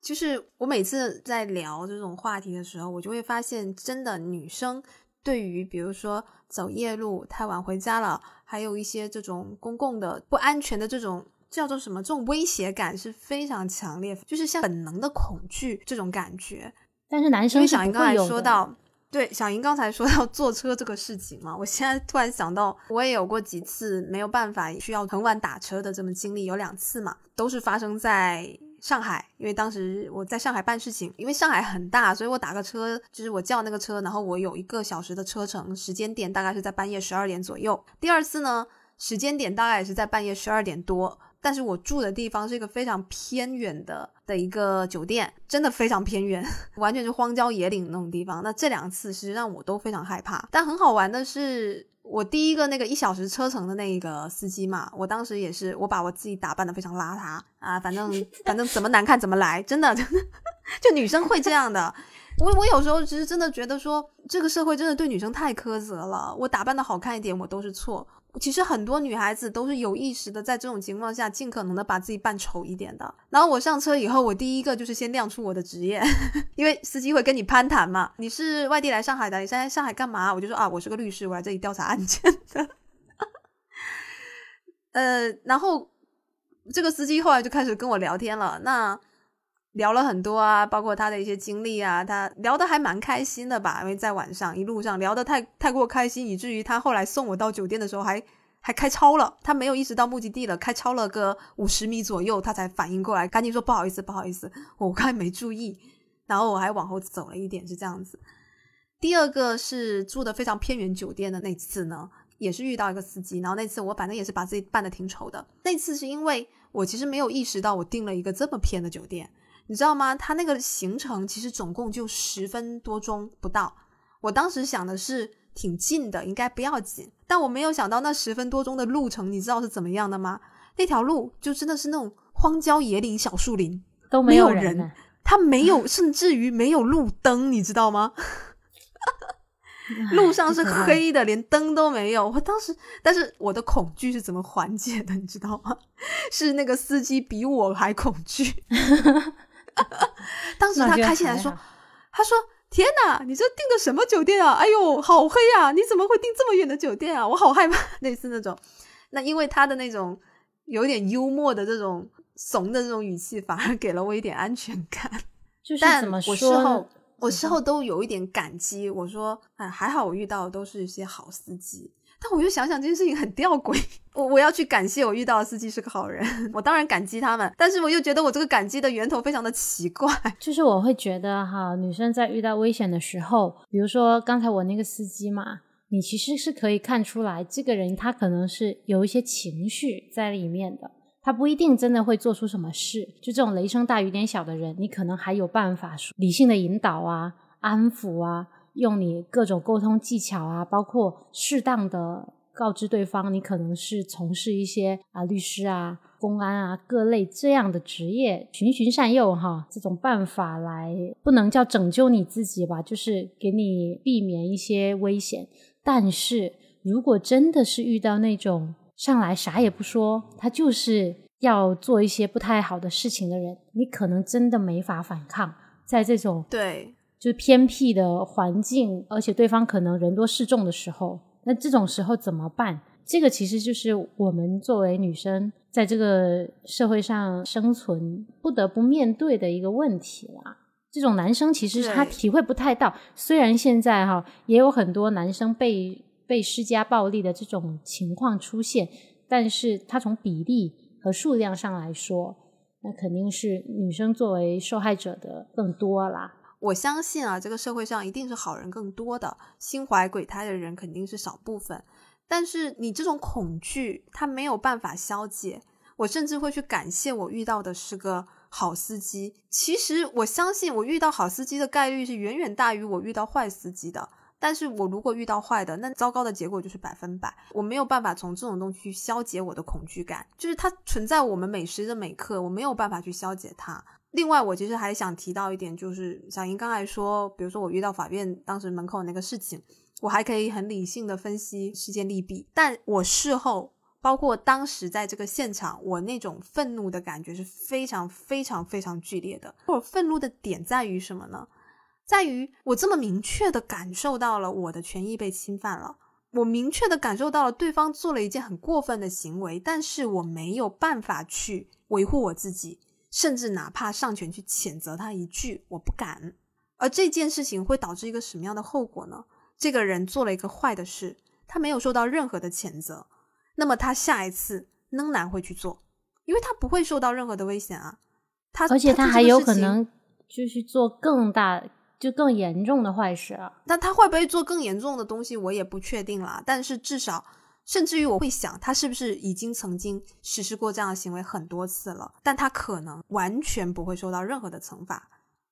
就是我每次在聊这种话题的时候，我就会发现，真的女生对于比如说走夜路、太晚回家了，还有一些这种公共的不安全的这种叫做什么这种威胁感是非常强烈，就是像本能的恐惧这种感觉。但是男生小英刚才说到。对，小莹刚才说到坐车这个事情嘛，我现在突然想到，我也有过几次没有办法需要很晚打车的这么经历，有两次嘛，都是发生在上海，因为当时我在上海办事情，因为上海很大，所以我打个车，就是我叫那个车，然后我有一个小时的车程，时间点大概是在半夜十二点左右。第二次呢，时间点大概也是在半夜十二点多。但是我住的地方是一个非常偏远的的一个酒店，真的非常偏远，<laughs> 完全是荒郊野岭那种地方。那这两次实际上我都非常害怕。但很好玩的是，我第一个那个一小时车程的那个司机嘛，我当时也是我把我自己打扮的非常邋遢啊，反正反正怎么难看怎么来，真的真的，<laughs> 就女生会这样的。我我有时候其实真的觉得说，这个社会真的对女生太苛责了。我打扮的好看一点，我都是错。其实很多女孩子都是有意识的，在这种情况下，尽可能的把自己扮丑一点的。然后我上车以后，我第一个就是先亮出我的职业，<laughs> 因为司机会跟你攀谈嘛。你是外地来上海的，你现在上海干嘛？我就说啊，我是个律师，我来这里调查案件的。<laughs> 呃，然后这个司机后来就开始跟我聊天了。那。聊了很多啊，包括他的一些经历啊，他聊得还蛮开心的吧？因为在晚上一路上聊得太太过开心，以至于他后来送我到酒店的时候还还开超了，他没有意识到目的地了，开超了个五十米左右，他才反应过来，赶紧说不好意思，不好意思，我刚才没注意，然后我还往后走了一点，是这样子。第二个是住的非常偏远酒店的那次呢，也是遇到一个司机，然后那次我反正也是把自己办的挺丑的。那次是因为我其实没有意识到我订了一个这么偏的酒店，你知道吗？他那个行程其实总共就十分多钟不到，我当时想的是挺近的，应该不要紧，但我没有想到那十分多钟的路程，你知道是怎么样的吗？那条路就真的是那种荒郊野岭、小树林，都没有人，它没有，<laughs> 甚至于没有路灯，你知道吗？<laughs> 路上是黑的，连灯都没有。我当时，但是我的恐惧是怎么缓解的？你知道吗？<laughs> 是那个司机比我还恐惧。<laughs> 当时他开心来说：“他说天哪，你这订的什么酒店啊？哎呦，好黑啊！你怎么会订这么远的酒店啊？我好害怕。<laughs> ”类似那种，那因为他的那种有点幽默的这种怂的这种语气，反而给了我一点安全感。<laughs> 就是怎么说？我事后都有一点感激，我说，哎，还好我遇到的都是一些好司机。但我又想想这件事情很吊诡，我我要去感谢我遇到的司机是个好人，<laughs> 我当然感激他们，但是我又觉得我这个感激的源头非常的奇怪。<laughs> 就是我会觉得哈，女生在遇到危险的时候，比如说刚才我那个司机嘛，你其实是可以看出来，这个人他可能是有一些情绪在里面的。他不一定真的会做出什么事，就这种雷声大雨点小的人，你可能还有办法理性的引导啊、安抚啊，用你各种沟通技巧啊，包括适当的告知对方，你可能是从事一些啊律师啊、公安啊各类这样的职业，循循善诱哈，这种办法来不能叫拯救你自己吧，就是给你避免一些危险。但是如果真的是遇到那种，上来啥也不说，他就是要做一些不太好的事情的人，你可能真的没法反抗。在这种对，就偏僻的环境，而且对方可能人多势众的时候，那这种时候怎么办？这个其实就是我们作为女生在这个社会上生存不得不面对的一个问题啦。这种男生其实他体会不太到，虽然现在哈也有很多男生被。被施加暴力的这种情况出现，但是他从比例和数量上来说，那肯定是女生作为受害者的更多啦。我相信啊，这个社会上一定是好人更多的，心怀鬼胎的人肯定是少部分。但是你这种恐惧，它没有办法消解。我甚至会去感谢我遇到的是个好司机。其实我相信，我遇到好司机的概率是远远大于我遇到坏司机的。但是我如果遇到坏的，那糟糕的结果就是百分百。我没有办法从这种东西去消解我的恐惧感，就是它存在我们每时的每刻，我没有办法去消解它。另外，我其实还想提到一点，就是小英刚才说，比如说我遇到法院当时门口那个事情，我还可以很理性的分析事件利弊，但我事后，包括当时在这个现场，我那种愤怒的感觉是非常非常非常剧烈的。我愤怒的点在于什么呢？在于我这么明确的感受到了我的权益被侵犯了，我明确的感受到了对方做了一件很过分的行为，但是我没有办法去维护我自己，甚至哪怕上前去谴责他一句，我不敢。而这件事情会导致一个什么样的后果呢？这个人做了一个坏的事，他没有受到任何的谴责，那么他下一次仍然会去做，因为他不会受到任何的危险啊。他而且他还有可能就是做更大。就更严重的坏事啊！但他会不会做更严重的东西，我也不确定啦。但是至少，甚至于我会想，他是不是已经曾经实施过这样的行为很多次了？但他可能完全不会受到任何的惩罚。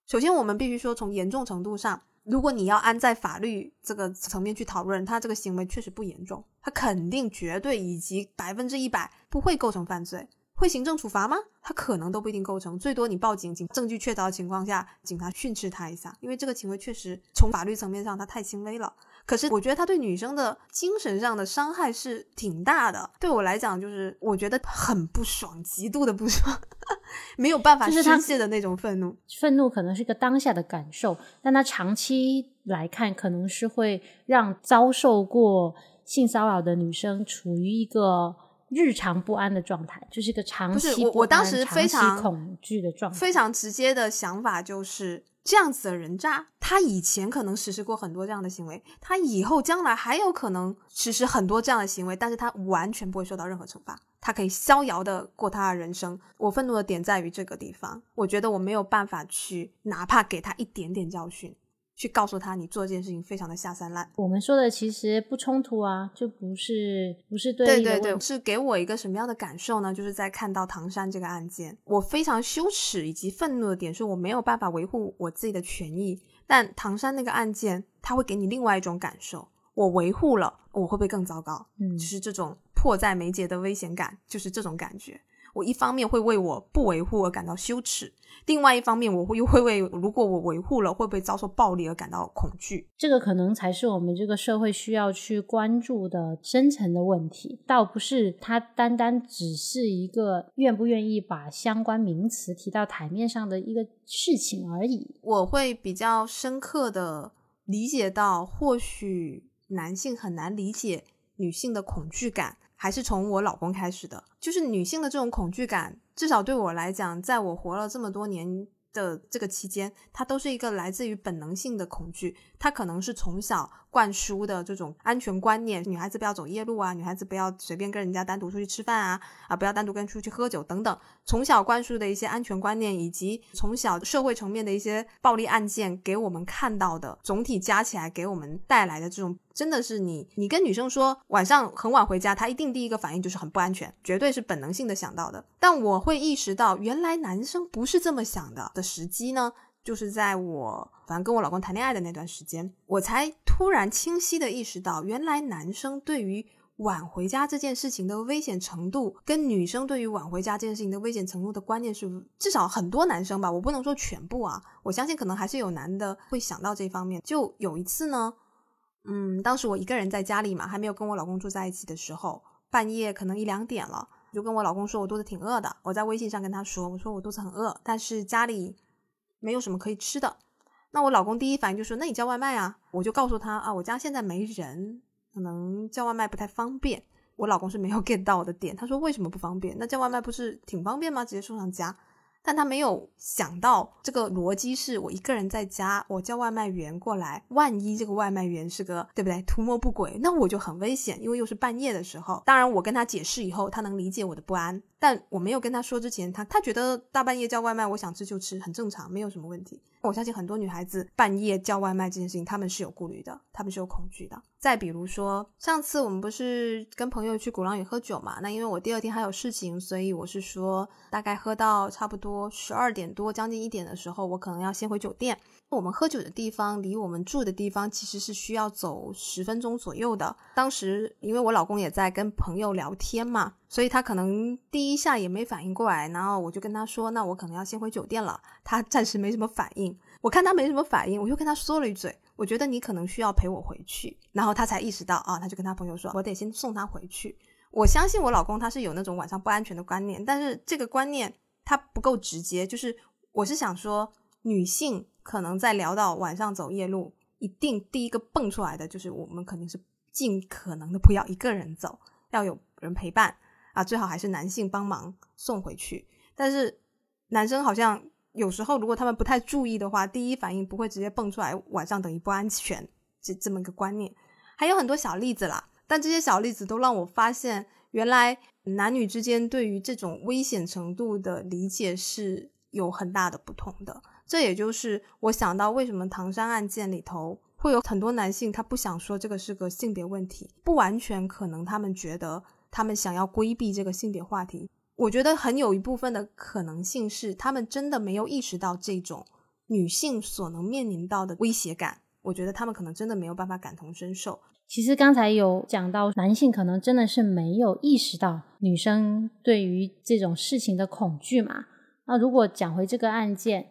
首先，我们必须说，从严重程度上，如果你要安在法律这个层面去讨论，他这个行为确实不严重，他肯定绝对以及百分之一百不会构成犯罪。会行政处罚吗？他可能都不一定构成，最多你报警，警证据确凿的情况下，警察训斥他一下，因为这个行为确实从法律层面上他太轻微了。可是我觉得他对女生的精神上的伤害是挺大的。对我来讲，就是我觉得很不爽，极度的不爽，<laughs> 没有办法宣泄的那种愤怒。愤怒可能是一个当下的感受，但他长期来看，可能是会让遭受过性骚扰的女生处于一个。日常不安的状态，就是一个长期不我我当时非常恐惧的状态。非常直接的想法就是，这样子的人渣，他以前可能实施过很多这样的行为，他以后将来还有可能实施很多这样的行为，但是他完全不会受到任何惩罚，他可以逍遥的过他的人生。我愤怒的点在于这个地方，我觉得我没有办法去，哪怕给他一点点教训，去告诉他你做这件事情非常的下三滥。我们说的其实不冲突啊，就不是不是对对对对。是给我一个什么样的感受呢？就是在看到唐山这个案件，我非常羞耻以及愤怒的点是我没有办法维护我自己的权益。但唐山那个案件，他会给你另外一种感受，我维护了，我会不会更糟糕？嗯就是这种迫在眉睫的危险感，就是这种感觉。我一方面会为我不维护而感到羞耻，另外一方面我会又会为如果我维护了会不会遭受暴力而感到恐惧。这个可能才是我们这个社会需要去关注的深层的问题，倒不是它单单只是一个愿不愿意把相关名词提到台面上的一个事情而已。我会比较深刻的理解到，或许男性很难理解女性的恐惧感，还是从我老公开始的。就是女性的这种恐惧感，至少对我来讲，在我活了这么多年的这个期间，它都是一个来自于本能性的恐惧。他可能是从小灌输的这种安全观念，女孩子不要走夜路啊，女孩子不要随便跟人家单独出去吃饭啊，啊，不要单独跟出去喝酒等等。从小灌输的一些安全观念，以及从小社会层面的一些暴力案件给我们看到的，总体加起来给我们带来的这种，真的是你你跟女生说晚上很晚回家，她一定第一个反应就是很不安全，绝对是本能性的想到的。但我会意识到，原来男生不是这么想的的时机呢，就是在我反正跟我老公谈恋爱的那段时间，我才突然清晰的意识到，原来男生对于晚回家这件事情的危险程度，跟女生对于晚回家这件事情的危险程度的观念是，至少很多男生吧，我不能说全部啊，我相信可能还是有男的会想到这方面。就有一次呢，嗯，当时我一个人在家里嘛，还没有跟我老公住在一起的时候，半夜可能一两点了，就跟我老公说我肚子挺饿的，我在微信上跟他说，我说我肚子很饿，但是家里没有什么可以吃的。那我老公第一反应就说：“那你叫外卖啊！”我就告诉他啊，我家现在没人，可能叫外卖不太方便。我老公是没有 get 到我的点，他说为什么不方便？那叫外卖不是挺方便吗？直接送上家。但他没有想到这个逻辑是我一个人在家，我叫外卖员过来，万一这个外卖员是个对不对图谋不轨，那我就很危险，因为又是半夜的时候。当然，我跟他解释以后，他能理解我的不安，但我没有跟他说之前，他他觉得大半夜叫外卖，我想吃就吃，很正常，没有什么问题。我相信很多女孩子半夜叫外卖这件事情，她们是有顾虑的，她们是有恐惧的。再比如说，上次我们不是跟朋友去鼓浪屿喝酒嘛？那因为我第二天还有事情，所以我是说大概喝到差不多十二点多，将近一点的时候，我可能要先回酒店。我们喝酒的地方离我们住的地方其实是需要走十分钟左右的。当时因为我老公也在跟朋友聊天嘛，所以他可能第一下也没反应过来，然后我就跟他说：“那我可能要先回酒店了。”他暂时没什么反应，我看他没什么反应，我又跟他说了一嘴：“我觉得你可能需要陪我回去。”然后他才意识到啊，他就跟他朋友说：“我得先送他回去。”我相信我老公他是有那种晚上不安全的观念，但是这个观念他不够直接，就是我是想说女性。可能在聊到晚上走夜路，一定第一个蹦出来的就是我们肯定是尽可能的不要一个人走，要有人陪伴啊，最好还是男性帮忙送回去。但是男生好像有时候如果他们不太注意的话，第一反应不会直接蹦出来晚上等于不安全这这么一个观念。还有很多小例子啦，但这些小例子都让我发现，原来男女之间对于这种危险程度的理解是有很大的不同的。这也就是我想到为什么唐山案件里头会有很多男性，他不想说这个是个性别问题，不完全可能他们觉得他们想要规避这个性别话题。我觉得很有一部分的可能性是他们真的没有意识到这种女性所能面临到的威胁感。我觉得他们可能真的没有办法感同身受。其实刚才有讲到，男性可能真的是没有意识到女生对于这种事情的恐惧嘛。那如果讲回这个案件。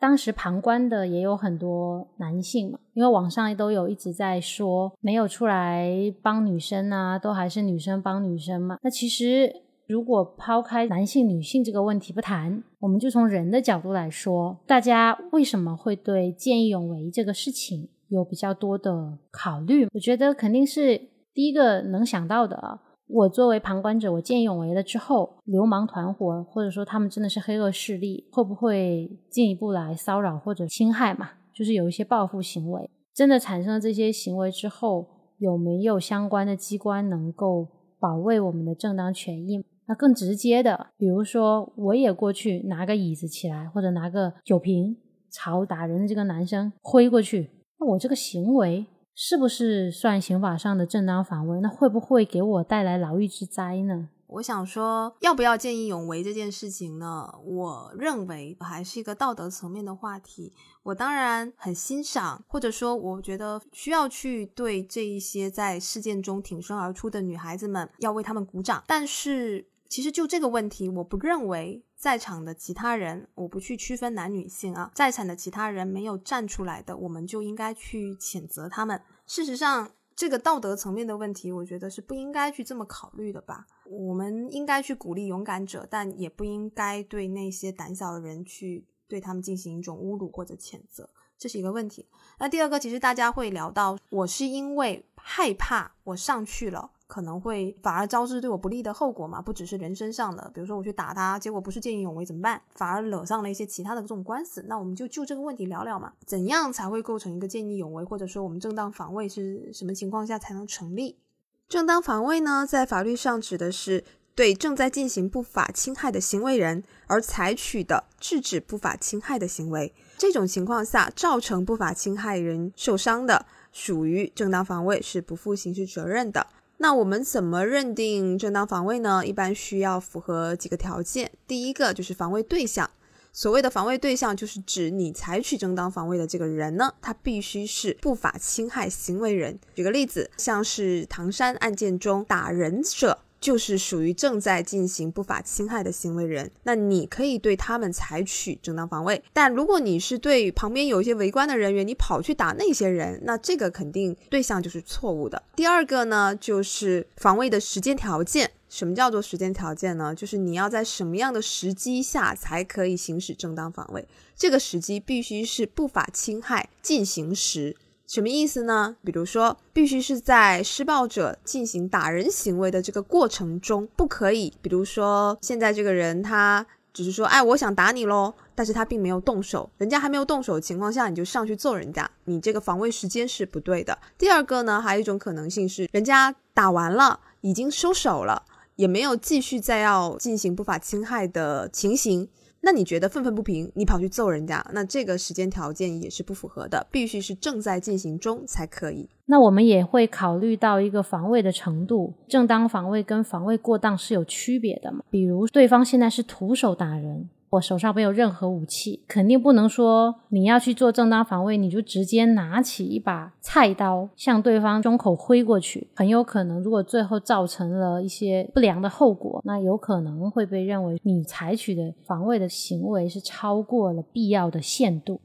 当时旁观的也有很多男性嘛，因为网上都有一直在说没有出来帮女生啊，都还是女生帮女生嘛。那其实如果抛开男性女性这个问题不谈，我们就从人的角度来说，大家为什么会对见义勇为这个事情有比较多的考虑？我觉得肯定是第一个能想到的，我作为旁观者，我见义勇为了之后，流氓团伙或者说他们真的是黑恶势力，会不会进一步来骚扰或者侵害嘛？就是有一些报复行为，真的产生了这些行为之后，有没有相关的机关能够保卫我们的正当权益？那更直接的，比如说我也过去拿个椅子起来，或者拿个酒瓶朝打人的这个男生挥过去，那我这个行为。是不是算刑法上的正当防卫？那会不会给我带来牢狱之灾呢？我想说，要不要见义勇为这件事情呢？我认为还是一个道德层面的话题。我当然很欣赏，或者说我觉得需要去对这一些在事件中挺身而出的女孩子们要为他们鼓掌。但是，其实就这个问题，我不认为。在场的其他人，我不去区分男女性啊，在场的其他人没有站出来的，我们就应该去谴责他们。事实上，这个道德层面的问题，我觉得是不应该去这么考虑的吧。我们应该去鼓励勇敢者，但也不应该对那些胆小的人去对他们进行一种侮辱或者谴责，这是一个问题。那第二个，其实大家会聊到，我是因为害怕我上去了。可能会反而招致对我不利的后果嘛？不只是人身上的，比如说我去打他，结果不是见义勇为怎么办？反而惹上了一些其他的这种官司。那我们就就这个问题聊聊嘛，怎样才会构成一个见义勇为，或者说我们正当防卫是什么情况下才能成立？正当防卫呢，在法律上指的是对正在进行不法侵害的行为人而采取的制止不法侵害的行为。这种情况下造成不法侵害人受伤的，属于正当防卫，是不负刑事责任的。那我们怎么认定正当防卫呢？一般需要符合几个条件。第一个就是防卫对象，所谓的防卫对象就是指你采取正当防卫的这个人呢，他必须是不法侵害行为人。举个例子，像是唐山案件中打人者。就是属于正在进行不法侵害的行为人，那你可以对他们采取正当防卫。但如果你是对旁边有一些围观的人员，你跑去打那些人，那这个肯定对象就是错误的。第二个呢，就是防卫的时间条件。什么叫做时间条件呢？就是你要在什么样的时机下才可以行使正当防卫？这个时机必须是不法侵害进行时。什么意思呢？比如说，必须是在施暴者进行打人行为的这个过程中，不可以。比如说，现在这个人他只是说，哎，我想打你喽，但是他并没有动手，人家还没有动手的情况下，你就上去揍人家，你这个防卫时间是不对的。第二个呢，还有一种可能性是，人家打完了，已经收手了，也没有继续再要进行不法侵害的情形。那你觉得愤愤不平，你跑去揍人家，那这个时间条件也是不符合的，必须是正在进行中才可以。那我们也会考虑到一个防卫的程度，正当防卫跟防卫过当是有区别的嘛？比如对方现在是徒手打人。我手上没有任何武器，肯定不能说你要去做正当防卫，你就直接拿起一把菜刀向对方胸口挥过去。很有可能，如果最后造成了一些不良的后果，那有可能会被认为你采取的防卫的行为是超过了必要的限度。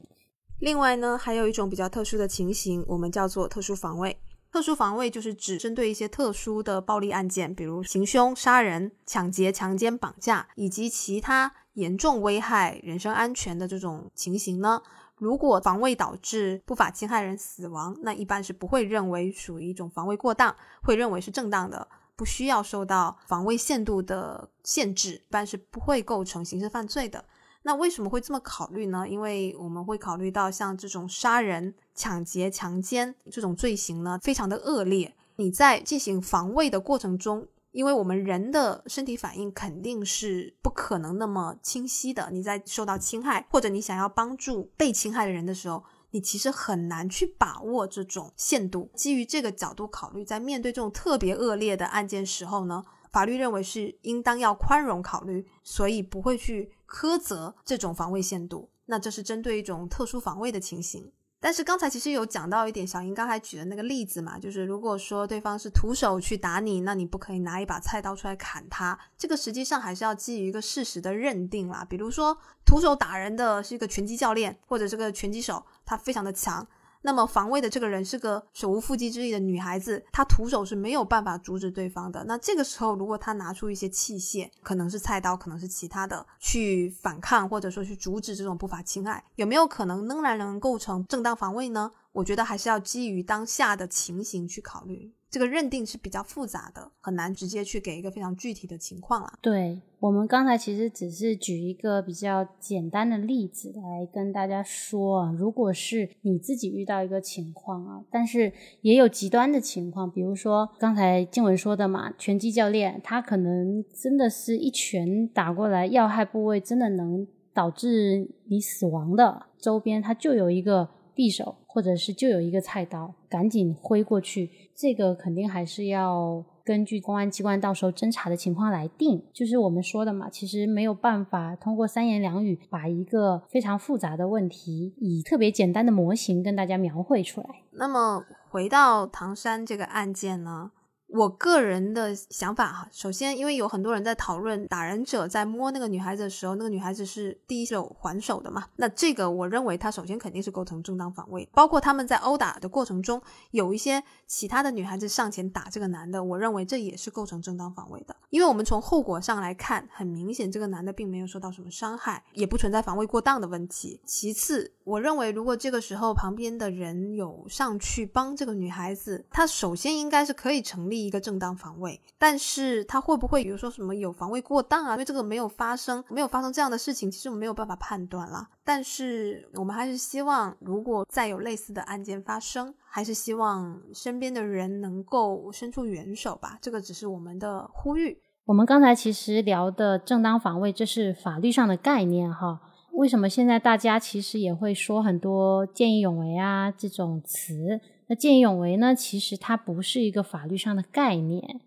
另外呢，还有一种比较特殊的情形，我们叫做特殊防卫。特殊防卫就是指针对一些特殊的暴力案件，比如行凶、杀人、抢劫、强奸、绑架以及其他。严重危害人身安全的这种情形呢，如果防卫导致不法侵害人死亡，那一般是不会认为属于一种防卫过当，会认为是正当的，不需要受到防卫限度的限制，一般是不会构成刑事犯罪的。那为什么会这么考虑呢？因为我们会考虑到像这种杀人、抢劫、强奸这种罪行呢，非常的恶劣，你在进行防卫的过程中。因为我们人的身体反应肯定是不可能那么清晰的。你在受到侵害，或者你想要帮助被侵害的人的时候，你其实很难去把握这种限度。基于这个角度考虑，在面对这种特别恶劣的案件时候呢，法律认为是应当要宽容考虑，所以不会去苛责这种防卫限度。那这是针对一种特殊防卫的情形。但是刚才其实有讲到一点，小英刚才举的那个例子嘛，就是如果说对方是徒手去打你，那你不可以拿一把菜刀出来砍他。这个实际上还是要基于一个事实的认定啦。比如说徒手打人的是一个拳击教练或者这个拳击手，他非常的强。那么防卫的这个人是个手无缚鸡之力的女孩子，她徒手是没有办法阻止对方的。那这个时候，如果她拿出一些器械，可能是菜刀，可能是其他的，去反抗或者说去阻止这种不法侵害，有没有可能仍然能构成正当防卫呢？我觉得还是要基于当下的情形去考虑。这个认定是比较复杂的，很难直接去给一个非常具体的情况了。对我们刚才其实只是举一个比较简单的例子来跟大家说啊，如果是你自己遇到一个情况啊，但是也有极端的情况，比如说刚才静文说的嘛，拳击教练他可能真的是一拳打过来，要害部位真的能导致你死亡的，周边他就有一个。匕首，或者是就有一个菜刀，赶紧挥过去。这个肯定还是要根据公安机关到时候侦查的情况来定。就是我们说的嘛，其实没有办法通过三言两语把一个非常复杂的问题以特别简单的模型跟大家描绘出来。那么回到唐山这个案件呢？我个人的想法哈，首先，因为有很多人在讨论打人者在摸那个女孩子的时候，那个女孩子是第一手还手的嘛？那这个我认为他首先肯定是构成正当防卫，包括他们在殴打的过程中有一些其他的女孩子上前打这个男的，我认为这也是构成正当防卫的。因为我们从后果上来看，很明显这个男的并没有受到什么伤害，也不存在防卫过当的问题。其次，我认为如果这个时候旁边的人有上去帮这个女孩子，他首先应该是可以成立。一个正当防卫，但是他会不会比如说什么有防卫过当啊？因为这个没有发生，没有发生这样的事情，其实我们没有办法判断了。但是我们还是希望，如果再有类似的案件发生，还是希望身边的人能够伸出援手吧。这个只是我们的呼吁。我们刚才其实聊的正当防卫，这是法律上的概念哈。为什么现在大家其实也会说很多见义勇为啊这种词？那见义勇为呢？其实它不是一个法律上的概念。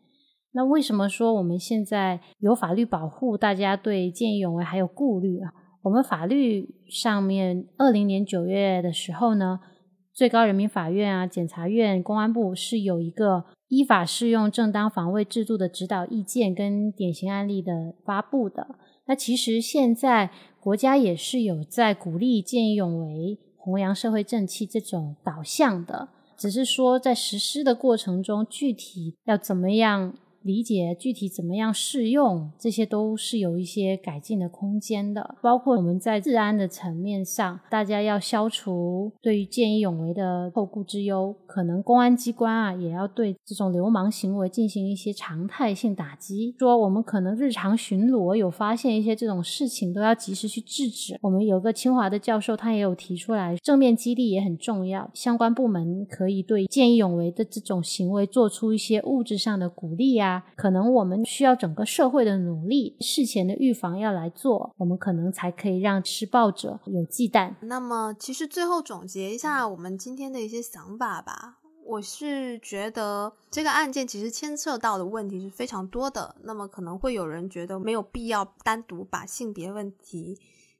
那为什么说我们现在有法律保护，大家对见义勇为还有顾虑啊？我们法律上面，二零年九月的时候呢，最高人民法院啊、检察院、公安部是有一个依法适用正当防卫制度的指导意见跟典型案例的发布的。那其实现在国家也是有在鼓励见义勇为、弘扬社会正气这种导向的。只是说，在实施的过程中，具体要怎么样？理解具体怎么样适用，这些都是有一些改进的空间的。包括我们在治安的层面上，大家要消除对于见义勇为的后顾之忧。可能公安机关啊，也要对这种流氓行为进行一些常态性打击。说我们可能日常巡逻有发现一些这种事情，都要及时去制止。我们有个清华的教授，他也有提出来，正面激励也很重要。相关部门可以对见义勇为的这种行为做出一些物质上的鼓励啊。可能我们需要整个社会的努力，事前的预防要来做，我们可能才可以让施暴者有忌惮。那么，其实最后总结一下我们今天的一些想法吧。我是觉得这个案件其实牵涉到的问题是非常多的。那么可能会有人觉得没有必要单独把性别问题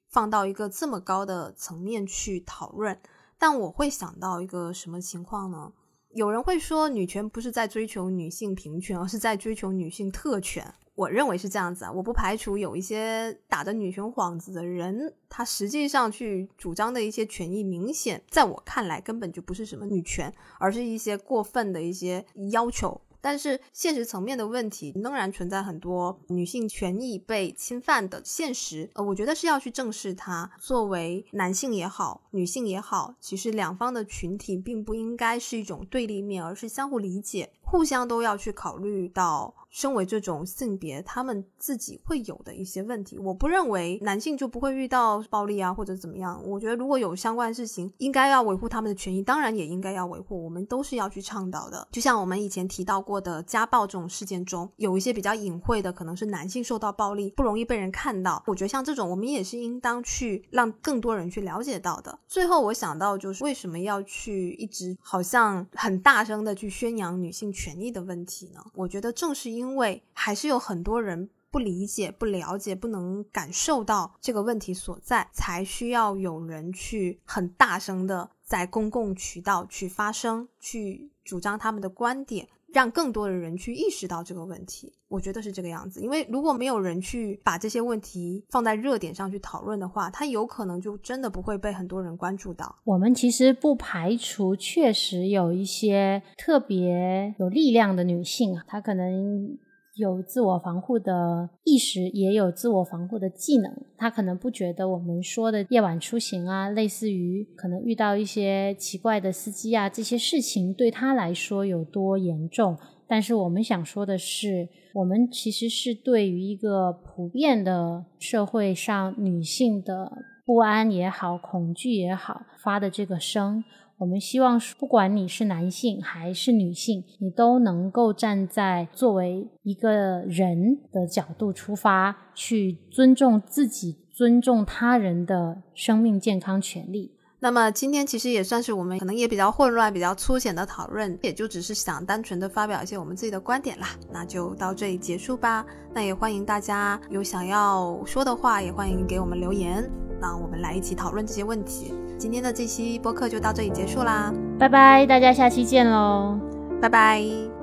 放到一个这么高的层面去讨论，但我会想到一个什么情况呢？有人会说，女权不是在追求女性平权，而是在追求女性特权。我认为是这样子啊，我不排除有一些打着女权幌子的人，他实际上去主张的一些权益，明显在我看来根本就不是什么女权，而是一些过分的一些要求。但是现实层面的问题仍然存在很多女性权益被侵犯的现实，呃，我觉得是要去正视它。作为男性也好，女性也好，其实两方的群体并不应该是一种对立面，而是相互理解。互相都要去考虑到，身为这种性别，他们自己会有的一些问题。我不认为男性就不会遇到暴力啊，或者怎么样。我觉得如果有相关事情，应该要维护他们的权益，当然也应该要维护。我们都是要去倡导的。就像我们以前提到过的家暴这种事件中，有一些比较隐晦的，可能是男性受到暴力，不容易被人看到。我觉得像这种，我们也是应当去让更多人去了解到的。最后，我想到就是为什么要去一直好像很大声的去宣扬女性。权益的问题呢？我觉得正是因为还是有很多人不理解、不了解、不能感受到这个问题所在，才需要有人去很大声的在公共渠道去发声，去主张他们的观点。让更多的人去意识到这个问题，我觉得是这个样子。因为如果没有人去把这些问题放在热点上去讨论的话，它有可能就真的不会被很多人关注到。我们其实不排除，确实有一些特别有力量的女性啊，她可能有自我防护的意识，也有自我防护的技能。他可能不觉得我们说的夜晚出行啊，类似于可能遇到一些奇怪的司机啊，这些事情对他来说有多严重。但是我们想说的是，我们其实是对于一个普遍的社会上女性的不安也好、恐惧也好发的这个声。我们希望，不管你是男性还是女性，你都能够站在作为一个人的角度出发，去尊重自己、尊重他人的生命健康权利。那么今天其实也算是我们可能也比较混乱、比较粗浅的讨论，也就只是想单纯的发表一些我们自己的观点啦。那就到这里结束吧。那也欢迎大家有想要说的话，也欢迎给我们留言。那我们来一起讨论这些问题。今天的这期播客就到这里结束啦，拜拜，大家下期见喽，拜拜。